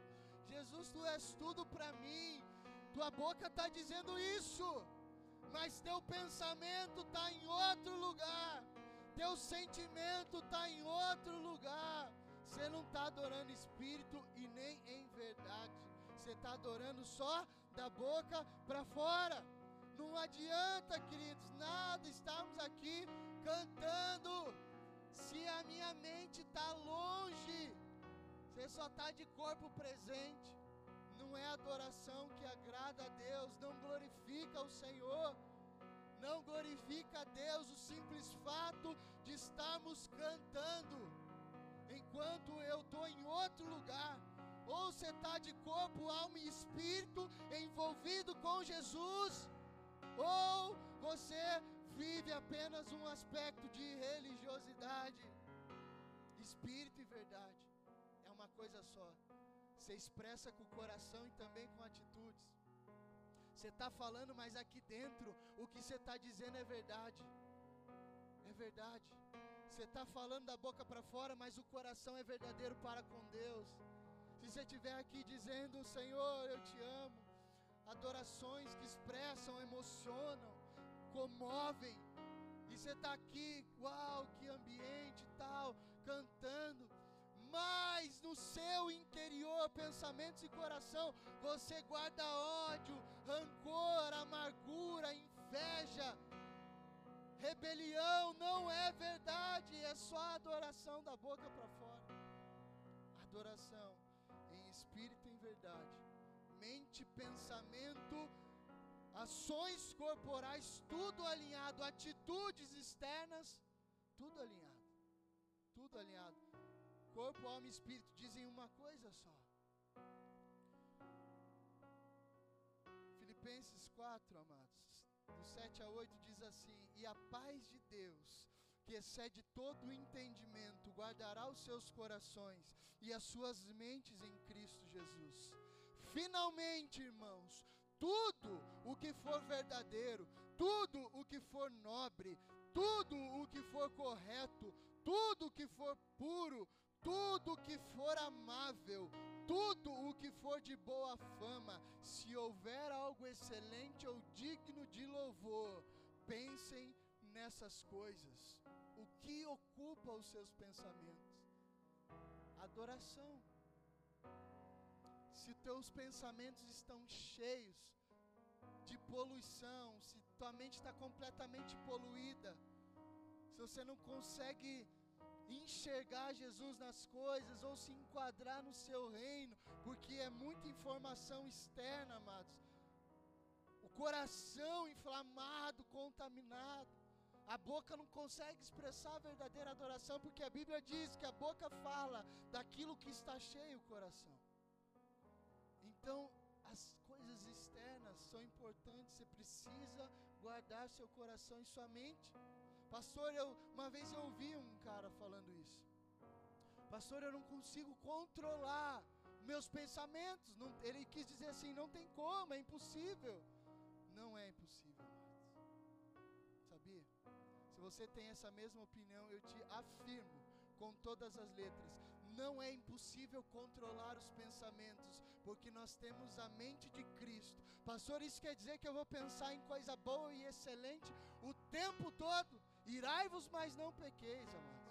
Jesus, tu és tudo para mim. Tua boca está dizendo isso, mas teu pensamento está em outro lugar. Teu sentimento está em outro lugar. Você não está adorando espírito e nem em verdade. Você está adorando só da boca para fora. Não adianta, queridos, nada estarmos aqui cantando se a minha mente está longe. Você só está de corpo presente. Não é adoração que agrada a Deus, não glorifica o Senhor. Não glorifica a Deus o simples fato de estarmos cantando, enquanto eu estou em outro lugar. Ou você está de corpo, alma e espírito envolvido com Jesus ou você vive apenas um aspecto de religiosidade. Espírito e verdade Você expressa com o coração e também com atitudes. Você está falando, mas aqui dentro o que você está dizendo é verdade. É verdade. Você está falando da boca para fora, mas o coração é verdadeiro para com Deus. Se você estiver aqui dizendo, Senhor, eu te amo, adorações que expressam, emocionam, comovem, e você está aqui, uau, que ambiente tal, cantando, mas no seu interior, pensamentos e coração, você guarda ódio, rancor, amargura, inveja, rebelião, não é verdade, é só adoração da boca para fora. Adoração em espírito e em verdade, mente, pensamento, ações corporais, tudo alinhado, atitudes externas, tudo alinhado, tudo alinhado. Corpo, alma e espírito dizem uma coisa só. Filipenses 4, amados, do 7 a 8 diz assim: E a paz de Deus, que excede todo o entendimento, guardará os seus corações e as suas mentes em Cristo Jesus. Finalmente, irmãos, tudo o que for verdadeiro, tudo o que for nobre, tudo o que for correto, tudo o que for puro, tudo que for amável, tudo o que for de boa fama, se houver algo excelente ou digno de louvor, pensem nessas coisas. O que ocupa os seus pensamentos? Adoração. Se teus pensamentos estão cheios de poluição, se tua mente está completamente poluída, se você não consegue enxergar Jesus nas coisas ou se enquadrar no seu reino, porque é muita informação externa, amados. O coração inflamado, contaminado. A boca não consegue expressar a verdadeira adoração, porque a Bíblia diz que a boca fala daquilo que está cheio o coração. Então, as coisas externas são importantes, você precisa guardar seu coração e sua mente. Pastor, eu uma vez eu ouvi um cara falando isso. Pastor, eu não consigo controlar meus pensamentos. Não, ele quis dizer assim, não tem como, é impossível. Não é impossível, Sabia? Se você tem essa mesma opinião, eu te afirmo com todas as letras, não é impossível controlar os pensamentos, porque nós temos a mente de Cristo. Pastor, isso quer dizer que eu vou pensar em coisa boa e excelente o tempo todo? Irai-vos, mas não pequeis, amados.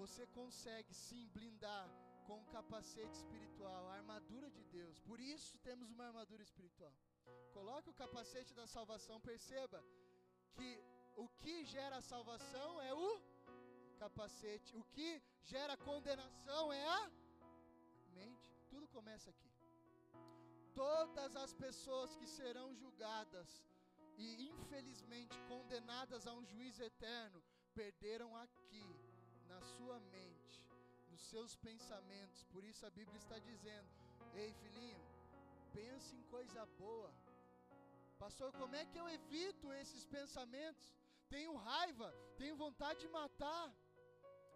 Você consegue sim blindar com o capacete espiritual, a armadura de Deus. Por isso temos uma armadura espiritual. Coloque o capacete da salvação, perceba que o que gera salvação é o capacete, o que gera condenação é a mente. Tudo começa aqui. Todas as pessoas que serão julgadas e infelizmente condenadas a um juízo eterno, perderam aqui, na sua mente, nos seus pensamentos. Por isso a Bíblia está dizendo: Ei, filhinho, pense em coisa boa. Pastor, como é que eu evito esses pensamentos? Tenho raiva, tenho vontade de matar,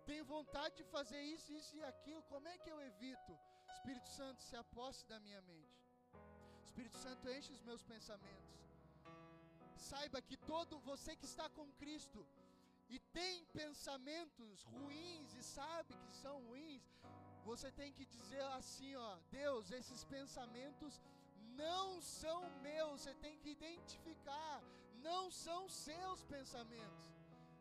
tenho vontade de fazer isso, isso e aquilo. Como é que eu evito? Espírito Santo, se aposte da minha mente. Espírito Santo, enche os meus pensamentos. Saiba que todo você que está com Cristo e tem pensamentos ruins e sabe que são ruins, você tem que dizer assim, ó, Deus, esses pensamentos não são meus, você tem que identificar, não são seus pensamentos.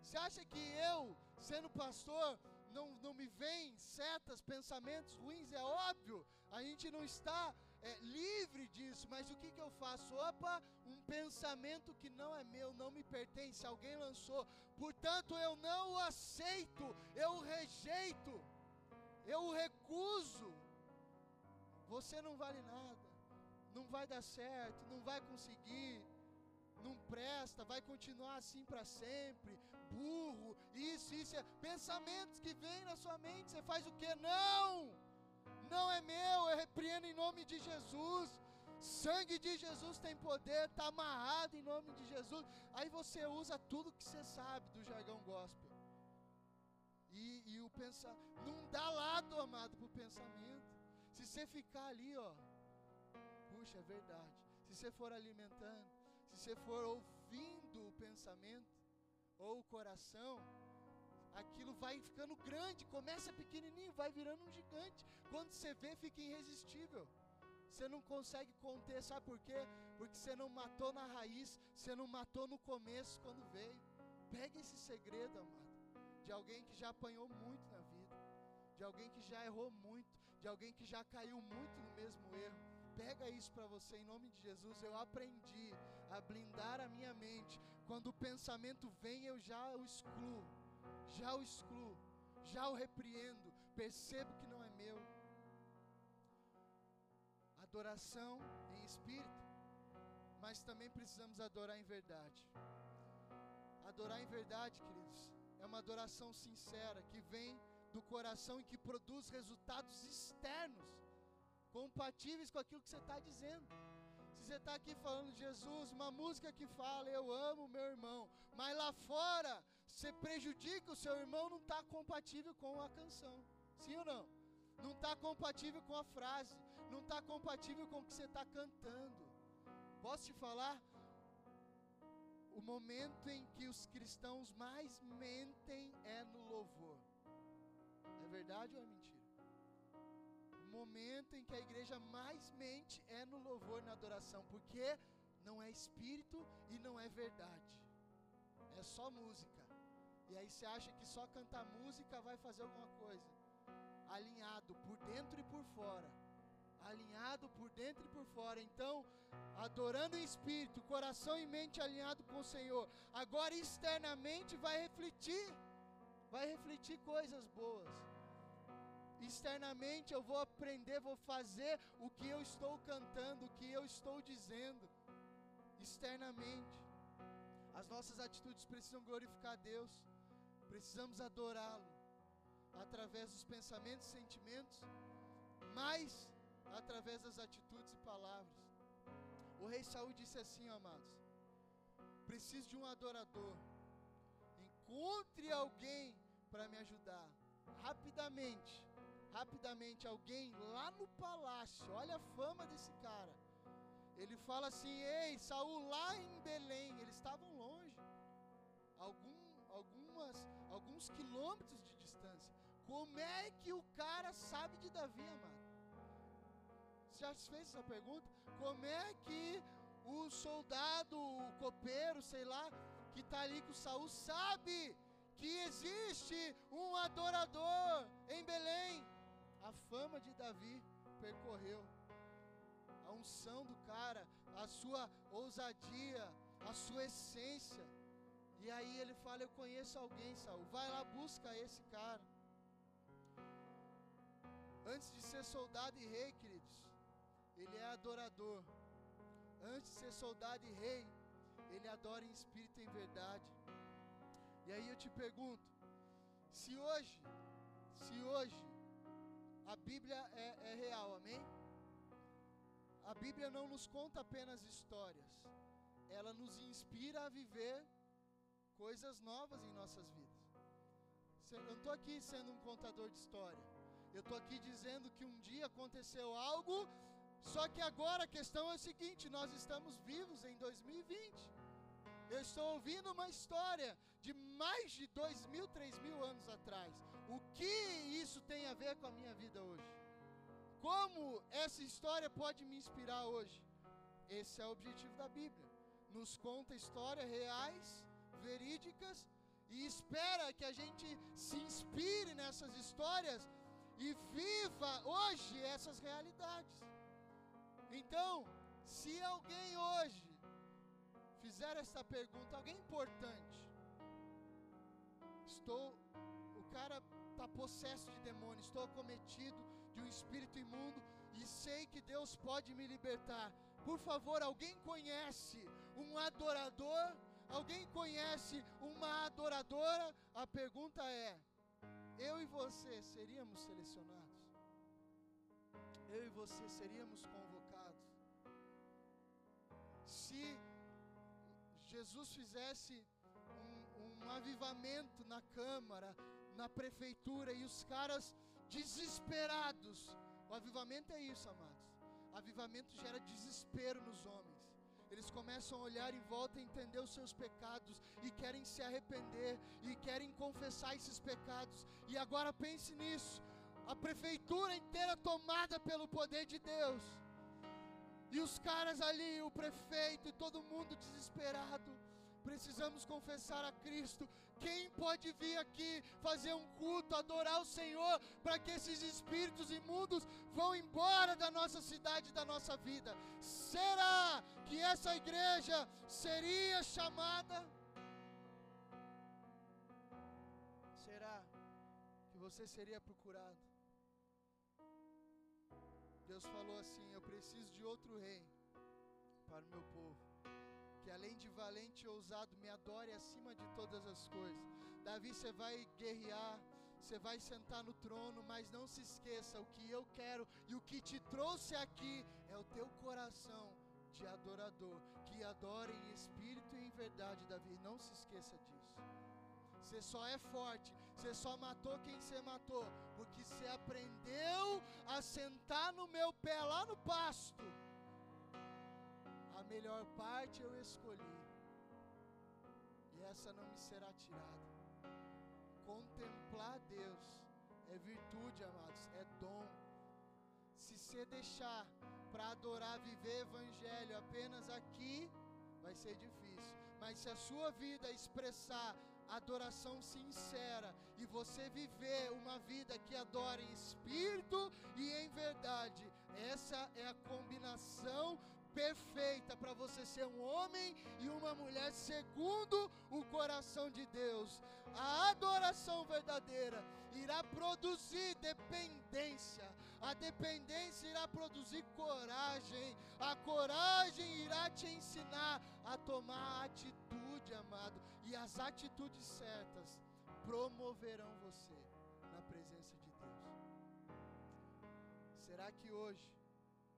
Você acha que eu, sendo pastor, não, não me vem setas, pensamentos ruins? É óbvio, a gente não está é, livre disso, mas o que, que eu faço? Opa, um pensamento que não é meu, não me pertence, alguém lançou, portanto eu não o aceito, eu o rejeito, eu o recuso. Você não vale nada, não vai dar certo, não vai conseguir, não presta, vai continuar assim para sempre, burro, isso, isso, é, pensamentos que vêm na sua mente, você faz o que? Não! Não é meu, eu repreendo em nome de Jesus. Sangue de Jesus tem poder, está amarrado em nome de Jesus. Aí você usa tudo que você sabe do jargão gospel. E, e o pensar. Não dá lado, amado, para o pensamento. Se você ficar ali, ó. Puxa, é verdade. Se você for alimentando, se você for ouvindo o pensamento ou o coração, aquilo vai ficando grande, começa pequenininho, vai virando um gigante. Quando você vê, fica irresistível. Você não consegue conter, sabe por quê? Porque você não matou na raiz, você não matou no começo quando veio. Pega esse segredo, amado, de alguém que já apanhou muito na vida, de alguém que já errou muito, de alguém que já caiu muito no mesmo erro. Pega isso para você em nome de Jesus. Eu aprendi a blindar a minha mente. Quando o pensamento vem, eu já o excluo. Já o excluo. Já o repreendo. Percebo que não é meu. Adoração em espírito. Mas também precisamos adorar em verdade. Adorar em verdade, queridos, é uma adoração sincera que vem do coração e que produz resultados externos compatíveis com aquilo que você está dizendo. Se você está aqui falando de Jesus, uma música que fala, eu amo meu irmão, mas lá fora você prejudica o seu irmão, não está compatível com a canção. Sim ou não? Não está compatível com a frase, não está compatível com o que você está cantando. Posso te falar? O momento em que os cristãos mais mentem é no louvor. É verdade ou é mentira? momento em que a igreja mais mente é no louvor, na adoração, porque não é espírito e não é verdade, é só música. E aí você acha que só cantar música vai fazer alguma coisa, alinhado por dentro e por fora, alinhado por dentro e por fora. Então, adorando em espírito, coração e mente alinhado com o Senhor, agora externamente vai refletir, vai refletir coisas boas. Externamente eu vou aprender, vou fazer o que eu estou cantando, o que eu estou dizendo, externamente. As nossas atitudes precisam glorificar Deus, precisamos adorá-lo através dos pensamentos e sentimentos, mas através das atitudes e palavras. O rei Saul disse assim, amados: preciso de um adorador. Encontre alguém para me ajudar rapidamente rapidamente alguém lá no palácio, olha a fama desse cara. Ele fala assim: Ei, Saul, lá em Belém, eles estavam longe, alguns quilômetros de distância. Como é que o cara sabe de Davi, amado? Você já fez essa pergunta? Como é que o soldado, o copeiro, sei lá, que está ali com Saul, sabe que existe um adorador em Belém? a fama de Davi percorreu, a unção do cara, a sua ousadia, a sua essência. E aí ele fala: Eu conheço alguém, Saul. Vai lá, busca esse cara. Antes de ser soldado e rei, queridos, ele é adorador. Antes de ser soldado e rei, ele adora em espírito e em verdade. E aí eu te pergunto: se hoje, se hoje a Bíblia é, é real, amém? A Bíblia não nos conta apenas histórias, ela nos inspira a viver coisas novas em nossas vidas. Eu não estou aqui sendo um contador de história, eu estou aqui dizendo que um dia aconteceu algo, só que agora a questão é a seguinte: nós estamos vivos em 2020. Eu estou ouvindo uma história de mais de dois mil, três mil anos atrás. O que isso tem a ver com a minha vida hoje? Como essa história pode me inspirar hoje? Esse é o objetivo da Bíblia. Nos conta histórias reais, verídicas e espera que a gente se inspire nessas histórias e viva hoje essas realidades. Então, se alguém hoje fizer essa pergunta, alguém importante, estou, o cara está possesso de demônio, estou acometido de um espírito imundo e sei que Deus pode me libertar. Por favor, alguém conhece um adorador? Alguém conhece uma adoradora? A pergunta é: eu e você seríamos selecionados? Eu e você seríamos convocados? Se Jesus fizesse um, um avivamento na Câmara, na prefeitura e os caras desesperados. O avivamento é isso, amados. Avivamento gera desespero nos homens. Eles começam a olhar em volta e entender os seus pecados e querem se arrepender e querem confessar esses pecados. E agora pense nisso: a prefeitura inteira tomada pelo poder de Deus. E os caras ali, o prefeito e todo mundo desesperado. Precisamos confessar a Cristo. Quem pode vir aqui fazer um culto, adorar o Senhor, para que esses espíritos imundos vão embora da nossa cidade, da nossa vida? Será que essa igreja seria chamada? Será que você seria procurado? Deus falou assim: Eu preciso de outro rei para o meu povo que além de valente e ousado, me adore acima de todas as coisas. Davi, você vai guerrear, você vai sentar no trono, mas não se esqueça: o que eu quero e o que te trouxe aqui é o teu coração de adorador, que adora em espírito e em verdade, Davi. Não se esqueça disso. Você só é forte, você só matou quem você matou, porque você aprendeu a sentar no meu pé lá no pasto melhor parte eu escolhi, e essa não me será tirada. Contemplar Deus é virtude, amados, é dom. Você deixar para adorar, viver evangelho apenas aqui, vai ser difícil. Mas se a sua vida expressar adoração sincera e você viver uma vida que adora em espírito e em verdade, essa é a combinação perfeita para você ser um homem e uma mulher segundo o coração de Deus. A adoração verdadeira irá produzir dependência. A dependência irá produzir coragem. A coragem irá te ensinar a tomar atitude, amado. E as atitudes certas promoverão você na presença de Deus. Será que hoje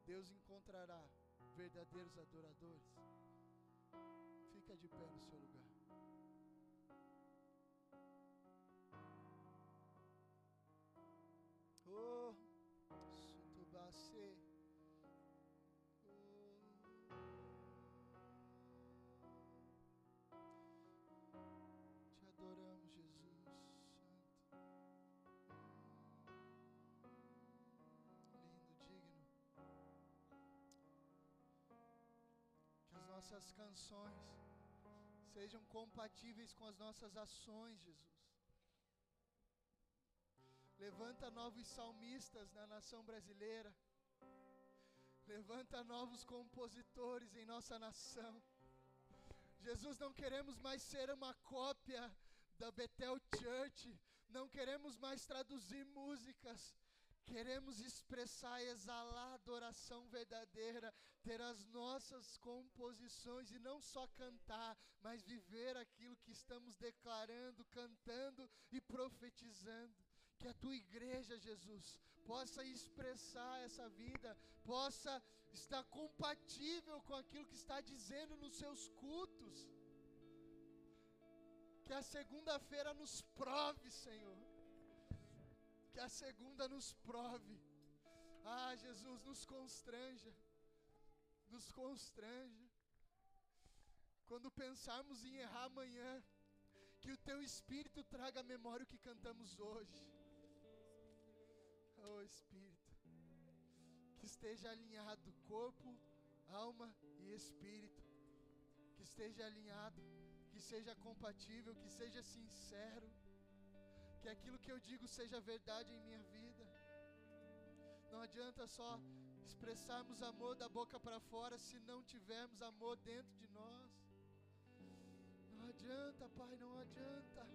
Deus encontrará verdadeiros adoradores. Fica de pé no seu lugar. Oh, nossas canções sejam compatíveis com as nossas ações, Jesus. Levanta novos salmistas na nação brasileira. Levanta novos compositores em nossa nação. Jesus, não queremos mais ser uma cópia da Bethel Church. Não queremos mais traduzir músicas. Queremos expressar, exalar adoração verdadeira, ter as nossas composições e não só cantar, mas viver aquilo que estamos declarando, cantando e profetizando. Que a tua igreja, Jesus, possa expressar essa vida, possa estar compatível com aquilo que está dizendo nos seus cultos. Que a segunda-feira nos prove, Senhor que a segunda nos prove. Ah, Jesus, nos constranja, nos constranja. Quando pensarmos em errar amanhã, que o Teu Espírito traga à memória o que cantamos hoje. Oh Espírito, que esteja alinhado corpo, alma e espírito, que esteja alinhado, que seja compatível, que seja sincero que aquilo que eu digo seja verdade em minha vida. Não adianta só expressarmos amor da boca para fora se não tivermos amor dentro de nós. Não adianta, Pai, não adianta.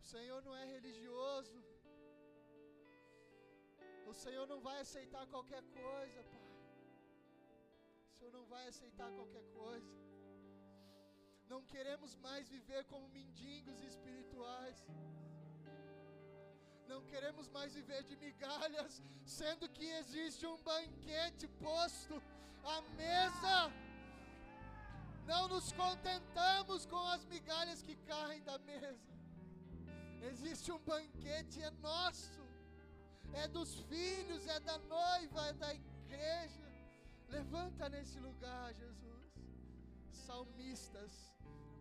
O Senhor não é religioso. O Senhor não vai aceitar qualquer coisa, Pai. O Senhor não vai aceitar qualquer coisa. Não queremos mais viver como mendigos espirituais. Não queremos mais viver de migalhas, sendo que existe um banquete posto à mesa. Não nos contentamos com as migalhas que caem da mesa. Existe um banquete, é nosso, é dos filhos, é da noiva, é da igreja. Levanta nesse lugar, Jesus. Salmistas,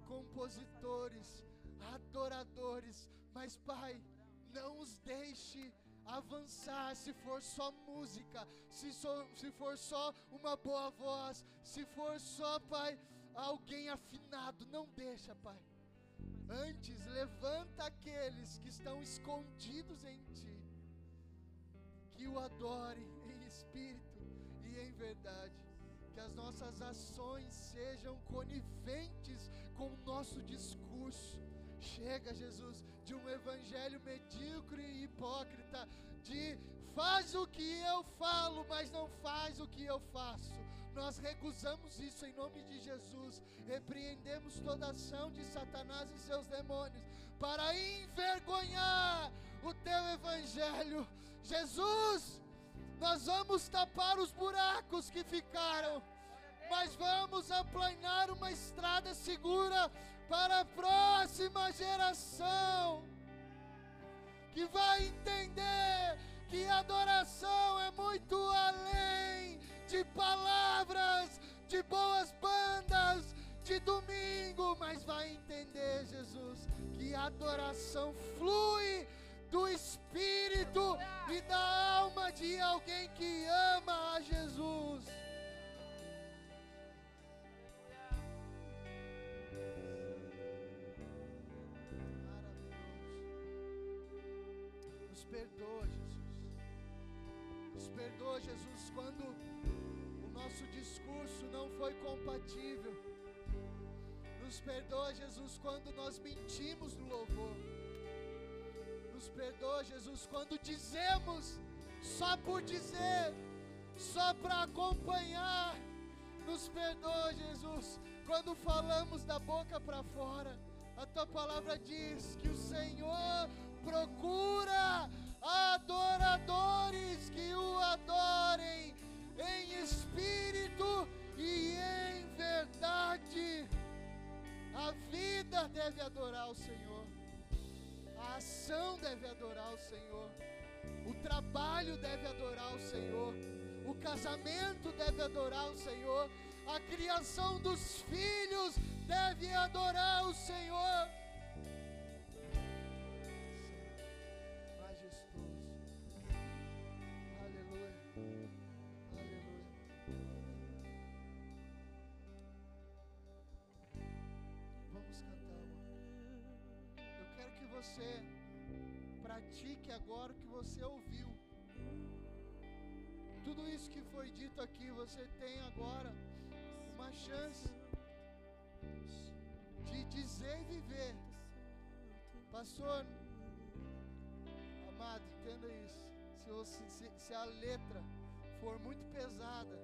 compositores, adoradores, mas Pai, não os deixe avançar se for só música, se, so, se for só uma boa voz, se for só, Pai, alguém afinado. Não deixa, Pai. Antes, levanta aqueles que estão escondidos em Ti, que o adorem em espírito e em verdade. Que as nossas ações sejam coniventes com o nosso discurso Chega, Jesus, de um evangelho medíocre e hipócrita, de faz o que eu falo, mas não faz o que eu faço. Nós recusamos isso em nome de Jesus. Repreendemos toda ação de Satanás e seus demônios para envergonhar o teu evangelho. Jesus, nós vamos tapar os buracos que ficaram, mas vamos aplanar uma estrada segura para a próxima geração que vai entender que adoração é muito além de palavras, de boas bandas, de domingo, mas vai entender, Jesus, que adoração flui do espírito e da alma de alguém que ama a Jesus. perdoa, Jesus. Nos perdoa, Jesus, quando o nosso discurso não foi compatível. Nos perdoa, Jesus, quando nós mentimos no louvor. Nos perdoa, Jesus, quando dizemos só por dizer, só para acompanhar. Nos perdoa, Jesus, quando falamos da boca para fora. A tua palavra diz que o Senhor procura adoradores que o adorem em espírito e em verdade. A vida deve adorar o Senhor, a ação deve adorar o Senhor, o trabalho deve adorar o Senhor, o casamento deve adorar o Senhor, a criação dos filhos deve adorar o Senhor. Você pratique agora o que você ouviu. Tudo isso que foi dito aqui, você tem agora uma chance de dizer e viver. Pastor, amado, entenda isso. Se, se, se a letra for muito pesada,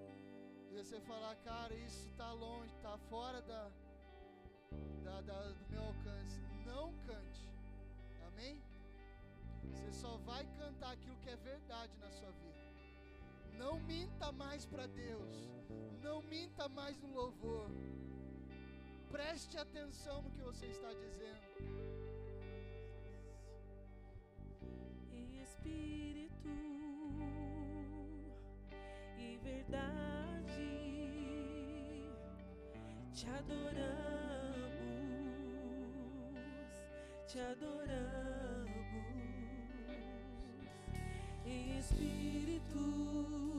e você falar, cara, isso está longe, está fora da, da, da, do meu alcance, não cante. Amém? Você só vai cantar aquilo que é verdade na sua vida. Não minta mais para Deus. Não minta mais no louvor. Preste atenção no que você está dizendo. Espírito e verdade te adoramos te adoramos espírito